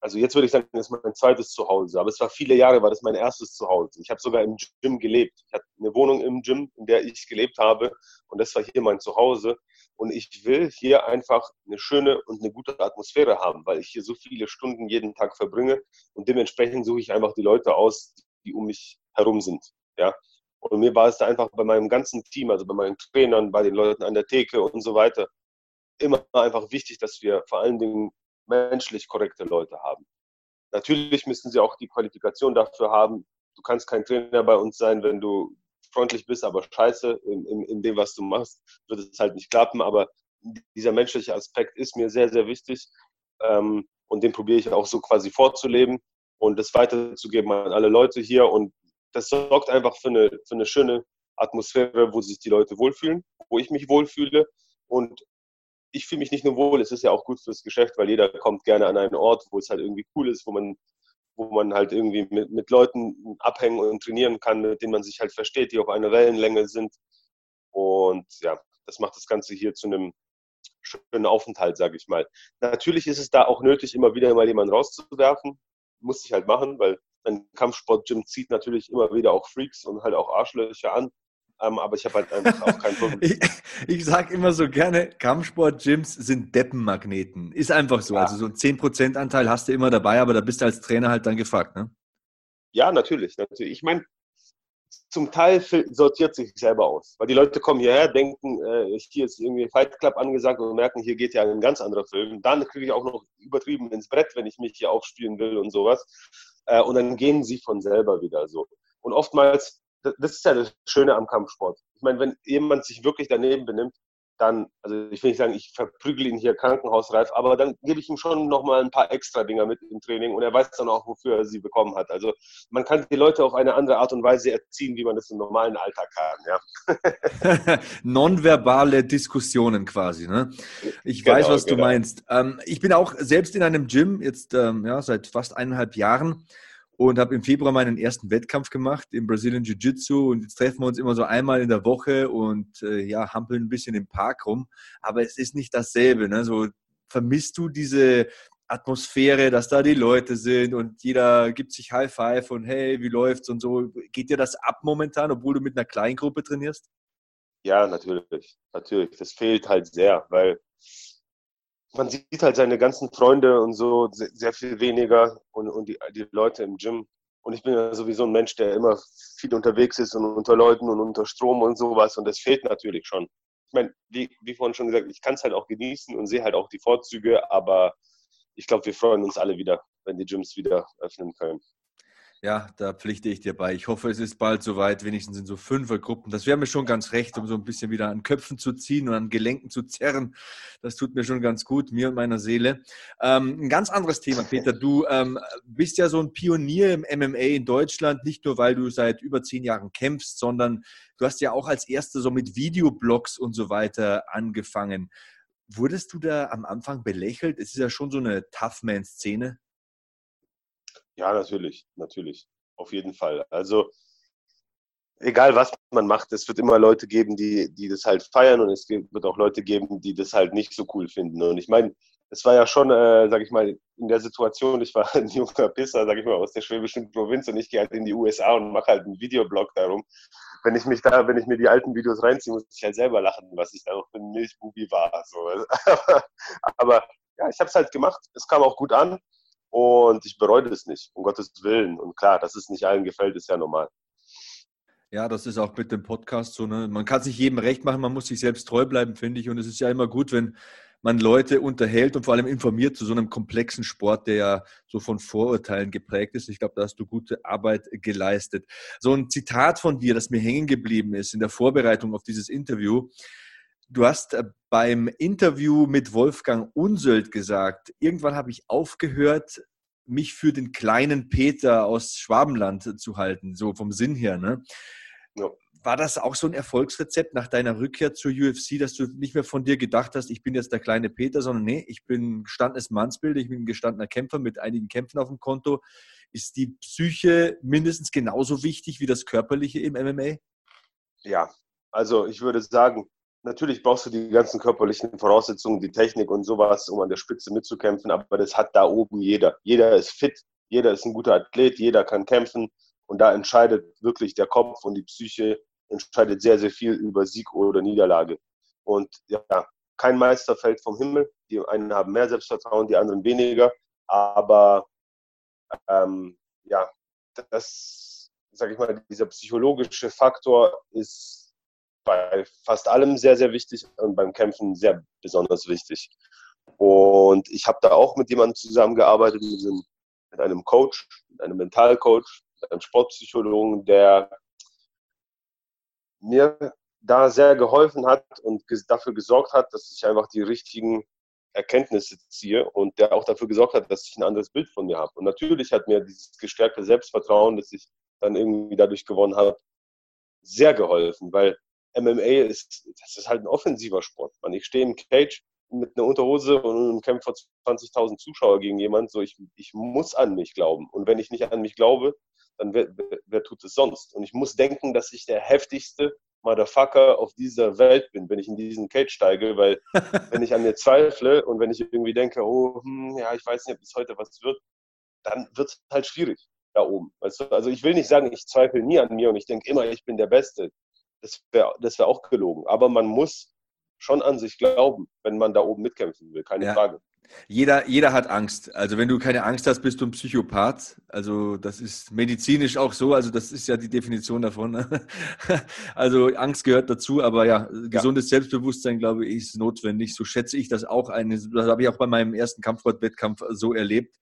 also jetzt würde ich sagen, das ist mein zweites Zuhause, aber es war viele Jahre, war das mein erstes Zuhause. Ich habe sogar im Gym gelebt. Ich hatte eine Wohnung im Gym, in der ich gelebt habe und das war hier mein Zuhause. Und ich will hier einfach eine schöne und eine gute Atmosphäre haben, weil ich hier so viele Stunden jeden Tag verbringe und dementsprechend suche ich einfach die Leute aus, die um mich herum sind. Ja, und mir war es da einfach bei meinem ganzen Team, also bei meinen Trainern, bei den Leuten an der Theke und so weiter, immer einfach wichtig, dass wir vor allen Dingen menschlich korrekte Leute haben. Natürlich müssen sie auch die Qualifikation dafür haben. Du kannst kein Trainer bei uns sein, wenn du freundlich bist, aber scheiße in, in, in dem, was du machst, wird es halt nicht klappen. Aber dieser menschliche Aspekt ist mir sehr, sehr wichtig. Ähm, und den probiere ich auch so quasi vorzuleben und das weiterzugeben an alle Leute hier. Und das sorgt einfach für eine, für eine schöne Atmosphäre, wo sich die Leute wohlfühlen, wo ich mich wohlfühle. Und ich fühle mich nicht nur wohl, es ist ja auch gut fürs Geschäft, weil jeder kommt gerne an einen Ort, wo es halt irgendwie cool ist, wo man, wo man halt irgendwie mit, mit Leuten abhängen und trainieren kann, mit denen man sich halt versteht, die auf einer Wellenlänge sind. Und ja, das macht das Ganze hier zu einem schönen Aufenthalt, sage ich mal. Natürlich ist es da auch nötig, immer wieder mal jemanden rauszuwerfen. Muss ich halt machen, weil ein Kampfsportgym zieht natürlich immer wieder auch Freaks und halt auch Arschlöcher an. Ähm, aber ich habe halt einfach auch kein Problem. ich ich sage immer so gerne, Kampfsportgyms sind Deppenmagneten. Ist einfach so. Ja. Also so ein 10% Anteil hast du immer dabei, aber da bist du als Trainer halt dann gefragt, ne? Ja, natürlich. natürlich. Ich meine, zum Teil sortiert sich selber aus. Weil die Leute kommen hierher, denken, äh, hier ist irgendwie Fight Club angesagt und merken, hier geht ja ein ganz anderer Film. Dann kriege ich auch noch übertrieben ins Brett, wenn ich mich hier aufspielen will und sowas. Äh, und dann gehen sie von selber wieder so. Und oftmals, das ist ja das Schöne am Kampfsport. Ich meine, wenn jemand sich wirklich daneben benimmt, dann, also ich will nicht sagen, ich verprügel ihn hier krankenhausreif, aber dann gebe ich ihm schon nochmal ein paar extra Dinger mit im Training und er weiß dann auch, wofür er sie bekommen hat. Also man kann die Leute auf eine andere Art und Weise erziehen, wie man das im normalen Alltag kann. Ja. Nonverbale Diskussionen quasi. Ne? Ich genau, weiß, was genau. du meinst. Ähm, ich bin auch selbst in einem Gym, jetzt ähm, ja, seit fast eineinhalb Jahren und habe im Februar meinen ersten Wettkampf gemacht im Brazilian Jiu-Jitsu und jetzt treffen wir uns immer so einmal in der Woche und äh, ja, hampeln ein bisschen im Park rum, aber es ist nicht dasselbe. Ne? So vermisst du diese Atmosphäre, dass da die Leute sind und jeder gibt sich High Five und hey, wie läuft's und so. Geht dir das ab momentan, obwohl du mit einer kleinen Gruppe trainierst? Ja, natürlich, natürlich. Das fehlt halt sehr, weil man sieht halt seine ganzen Freunde und so sehr viel weniger und, und die, die Leute im Gym. Und ich bin ja sowieso ein Mensch, der immer viel unterwegs ist und unter Leuten und unter Strom und sowas. Und das fehlt natürlich schon. Ich meine, wie, wie vorhin schon gesagt, ich kann es halt auch genießen und sehe halt auch die Vorzüge, aber ich glaube, wir freuen uns alle wieder, wenn die Gyms wieder öffnen können. Ja, da pflichte ich dir bei. Ich hoffe, es ist bald soweit, wenigstens in so Fünfergruppen. Das wäre mir schon ganz recht, um so ein bisschen wieder an Köpfen zu ziehen und an Gelenken zu zerren. Das tut mir schon ganz gut, mir und meiner Seele. Ähm, ein ganz anderes Thema, Peter. Du ähm, bist ja so ein Pionier im MMA in Deutschland, nicht nur, weil du seit über zehn Jahren kämpfst, sondern du hast ja auch als Erster so mit Videoblogs und so weiter angefangen. Wurdest du da am Anfang belächelt? Es ist ja schon so eine Tough-Man-Szene. Ja, natürlich, natürlich. Auf jeden Fall. Also, egal was man macht, es wird immer Leute geben, die, die das halt feiern und es wird auch Leute geben, die das halt nicht so cool finden. Und ich meine, es war ja schon, äh, sag ich mal, in der Situation, ich war ein junger Pisser, sag ich mal, aus der schwäbischen Provinz und ich gehe halt in die USA und mache halt einen Videoblog darum. Wenn ich mich da, wenn ich mir die alten Videos reinziehe, muss ich halt selber lachen, was ich da noch für ein Milchbubi war. So. Aber ja, ich habe es halt gemacht. Es kam auch gut an. Und ich bereue das nicht, um Gottes Willen. Und klar, dass es nicht allen gefällt, ist ja normal. Ja, das ist auch mit dem Podcast so. Ne? Man kann es nicht jedem recht machen, man muss sich selbst treu bleiben, finde ich. Und es ist ja immer gut, wenn man Leute unterhält und vor allem informiert zu so einem komplexen Sport, der ja so von Vorurteilen geprägt ist. Ich glaube, da hast du gute Arbeit geleistet. So ein Zitat von dir, das mir hängen geblieben ist in der Vorbereitung auf dieses Interview. Du hast äh, beim Interview mit Wolfgang Unsöld gesagt, irgendwann habe ich aufgehört, mich für den kleinen Peter aus Schwabenland zu halten, so vom Sinn her. Ne? Ja. War das auch so ein Erfolgsrezept nach deiner Rückkehr zur UFC, dass du nicht mehr von dir gedacht hast, ich bin jetzt der kleine Peter, sondern nee, ich bin gestandenes Mannsbild, ich bin ein gestandener Kämpfer mit einigen Kämpfen auf dem Konto. Ist die Psyche mindestens genauso wichtig wie das Körperliche im MMA? Ja, also ich würde sagen, natürlich brauchst du die ganzen körperlichen Voraussetzungen, die Technik und sowas, um an der Spitze mitzukämpfen, aber das hat da oben jeder. Jeder ist fit, jeder ist ein guter Athlet, jeder kann kämpfen und da entscheidet wirklich der Kopf und die Psyche entscheidet sehr, sehr viel über Sieg oder Niederlage. Und ja, kein Meister fällt vom Himmel. Die einen haben mehr Selbstvertrauen, die anderen weniger. Aber ähm, ja, das, sage ich mal, dieser psychologische Faktor ist bei fast allem sehr, sehr wichtig und beim Kämpfen sehr besonders wichtig. Und ich habe da auch mit jemandem zusammengearbeitet, mit einem, Coach, mit einem Mentalcoach, einem Sportpsychologen, der mir da sehr geholfen hat und dafür gesorgt hat, dass ich einfach die richtigen Erkenntnisse ziehe und der auch dafür gesorgt hat, dass ich ein anderes Bild von mir habe. Und natürlich hat mir dieses gestärkte Selbstvertrauen, das ich dann irgendwie dadurch gewonnen habe, sehr geholfen, weil MMA ist, das ist halt ein offensiver Sport. Man, ich stehe im Cage mit einer Unterhose und kämpfe vor 20.000 Zuschauer gegen jemanden. So, ich, ich muss an mich glauben. Und wenn ich nicht an mich glaube, dann wer, wer tut es sonst? Und ich muss denken, dass ich der heftigste Motherfucker auf dieser Welt bin, wenn ich in diesen Cage steige, weil wenn ich an mir zweifle und wenn ich irgendwie denke, oh, hm, ja, ich weiß nicht, ob es heute was wird, dann wird es halt schwierig da oben. Weißt du? Also ich will nicht sagen, ich zweifle nie an mir und ich denke immer, ich bin der Beste das wäre das wär auch gelogen. Aber man muss schon an sich glauben, wenn man da oben mitkämpfen will, keine ja. Frage. Jeder, jeder hat Angst. Also wenn du keine Angst hast, bist du ein Psychopath. Also das ist medizinisch auch so. Also das ist ja die Definition davon. Ne? Also Angst gehört dazu, aber ja, gesundes ja. Selbstbewusstsein, glaube ich, ist notwendig. So schätze ich das auch ein. Das habe ich auch bei meinem ersten Kampfsportwettkampf so erlebt.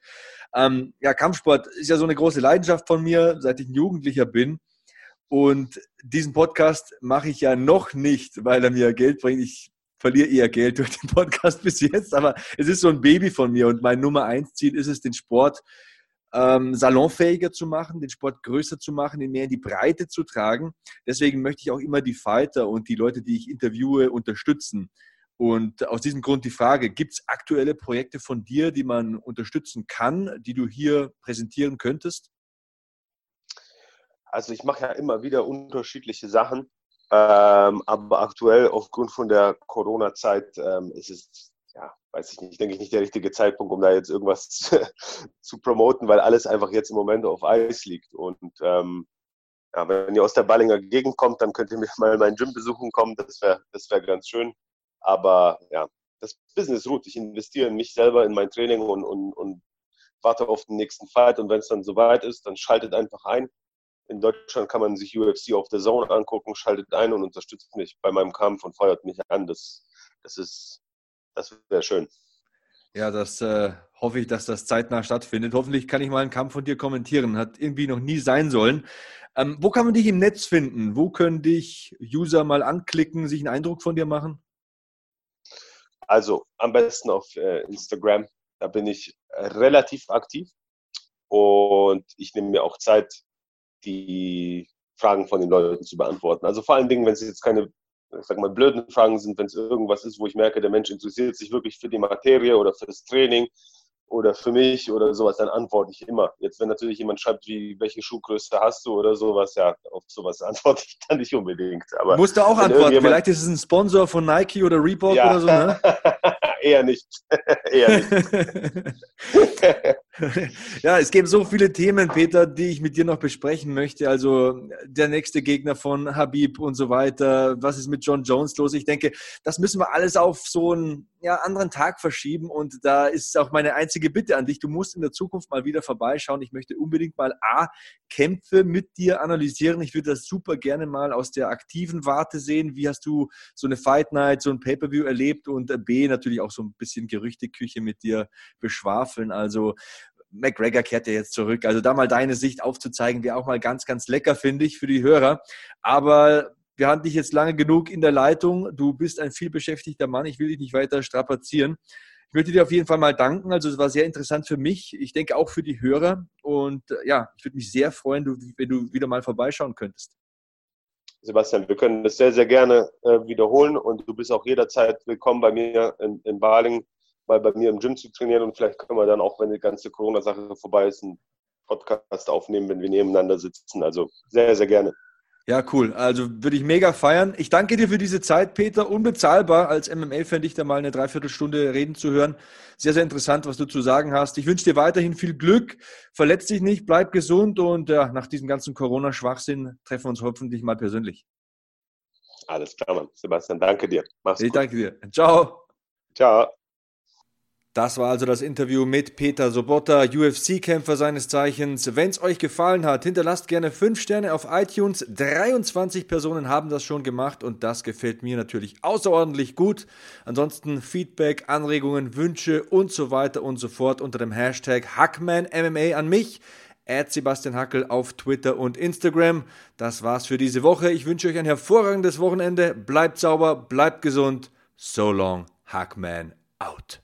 Ähm, ja, Kampfsport ist ja so eine große Leidenschaft von mir, seit ich ein Jugendlicher bin. Und diesen Podcast mache ich ja noch nicht, weil er mir Geld bringt. Ich verliere eher Geld durch den Podcast bis jetzt, aber es ist so ein Baby von mir und mein Nummer eins Ziel ist es, den Sport ähm, salonfähiger zu machen, den Sport größer zu machen, ihn mehr in die Breite zu tragen. Deswegen möchte ich auch immer die Fighter und die Leute, die ich interviewe, unterstützen. Und aus diesem Grund die Frage, gibt es aktuelle Projekte von dir, die man unterstützen kann, die du hier präsentieren könntest? Also ich mache ja immer wieder unterschiedliche Sachen, ähm, aber aktuell aufgrund von der Corona-Zeit ähm, ist es, ja, weiß ich nicht, denke ich nicht der richtige Zeitpunkt, um da jetzt irgendwas zu, promoten, weil alles einfach jetzt im Moment auf Eis liegt. Und ähm, ja, wenn ihr aus der Ballinger Gegend kommt, dann könnt ihr mir mal in mein Gym besuchen kommen. Das wäre das wär ganz schön. Aber ja, das Business ruht. Ich investiere in mich selber, in mein Training und, und, und warte auf den nächsten Fight. Und wenn es dann soweit ist, dann schaltet einfach ein. In Deutschland kann man sich UFC auf der Zone angucken, schaltet ein und unterstützt mich bei meinem Kampf und feuert mich an. Das, das ist, das wäre schön. Ja, das äh, hoffe ich, dass das zeitnah stattfindet. Hoffentlich kann ich mal einen Kampf von dir kommentieren. Hat irgendwie noch nie sein sollen. Ähm, wo kann man dich im Netz finden? Wo können dich User mal anklicken, sich einen Eindruck von dir machen? Also am besten auf äh, Instagram. Da bin ich relativ aktiv und ich nehme mir auch Zeit, die Fragen von den Leuten zu beantworten. Also vor allen Dingen, wenn es jetzt keine, ich sag mal, blöden Fragen sind, wenn es irgendwas ist, wo ich merke, der Mensch interessiert sich wirklich für die Materie oder für das Training oder für mich oder sowas, dann antworte ich immer. Jetzt, wenn natürlich jemand schreibt, wie, welche Schuhgröße hast du oder sowas, ja, auf sowas antworte ich dann nicht unbedingt. Aber Musst du auch antworten. Vielleicht ist es ein Sponsor von Nike oder Reebok ja. oder so, ne? Eher nicht. Eher nicht. Ja, es gibt so viele Themen, Peter, die ich mit dir noch besprechen möchte. Also der nächste Gegner von Habib und so weiter. Was ist mit John Jones los? Ich denke, das müssen wir alles auf so einen ja, anderen Tag verschieben. Und da ist auch meine einzige Bitte an dich. Du musst in der Zukunft mal wieder vorbeischauen. Ich möchte unbedingt mal A, Kämpfe mit dir analysieren. Ich würde das super gerne mal aus der aktiven Warte sehen. Wie hast du so eine Fight Night, so ein Pay-Per-View erlebt? Und B, natürlich auch so ein bisschen Gerüchteküche mit dir beschwafeln. Also McGregor kehrt ja jetzt zurück. Also da mal deine Sicht aufzuzeigen, wäre auch mal ganz, ganz lecker, finde ich, für die Hörer. Aber wir haben dich jetzt lange genug in der Leitung. Du bist ein vielbeschäftigter Mann. Ich will dich nicht weiter strapazieren. Ich möchte dir auf jeden Fall mal danken. Also es war sehr interessant für mich. Ich denke auch für die Hörer. Und äh, ja, ich würde mich sehr freuen, wenn du wieder mal vorbeischauen könntest. Sebastian, wir können das sehr, sehr gerne äh, wiederholen und du bist auch jederzeit willkommen bei mir in, in Baling mal bei mir im Gym zu trainieren und vielleicht können wir dann auch, wenn die ganze Corona-Sache vorbei ist, einen Podcast aufnehmen, wenn wir nebeneinander sitzen. Also sehr, sehr gerne. Ja, cool. Also würde ich mega feiern. Ich danke dir für diese Zeit, Peter. Unbezahlbar als MMA-Fan, dich da mal eine Dreiviertelstunde reden zu hören. Sehr, sehr interessant, was du zu sagen hast. Ich wünsche dir weiterhin viel Glück. Verletz dich nicht, bleib gesund und ja, nach diesem ganzen Corona-Schwachsinn treffen wir uns hoffentlich mal persönlich. Alles klar, Mann. Sebastian, danke dir. Mach's ich gut. danke dir. Ciao. Ciao. Das war also das Interview mit Peter Sobotta, UFC-Kämpfer seines Zeichens. Wenn es euch gefallen hat, hinterlasst gerne 5 Sterne auf iTunes. 23 Personen haben das schon gemacht und das gefällt mir natürlich außerordentlich gut. Ansonsten Feedback, Anregungen, Wünsche und so weiter und so fort unter dem Hashtag HackmanMMA an mich. At Sebastian Hackel auf Twitter und Instagram. Das war's für diese Woche. Ich wünsche euch ein hervorragendes Wochenende. Bleibt sauber, bleibt gesund. So long, Hackman out.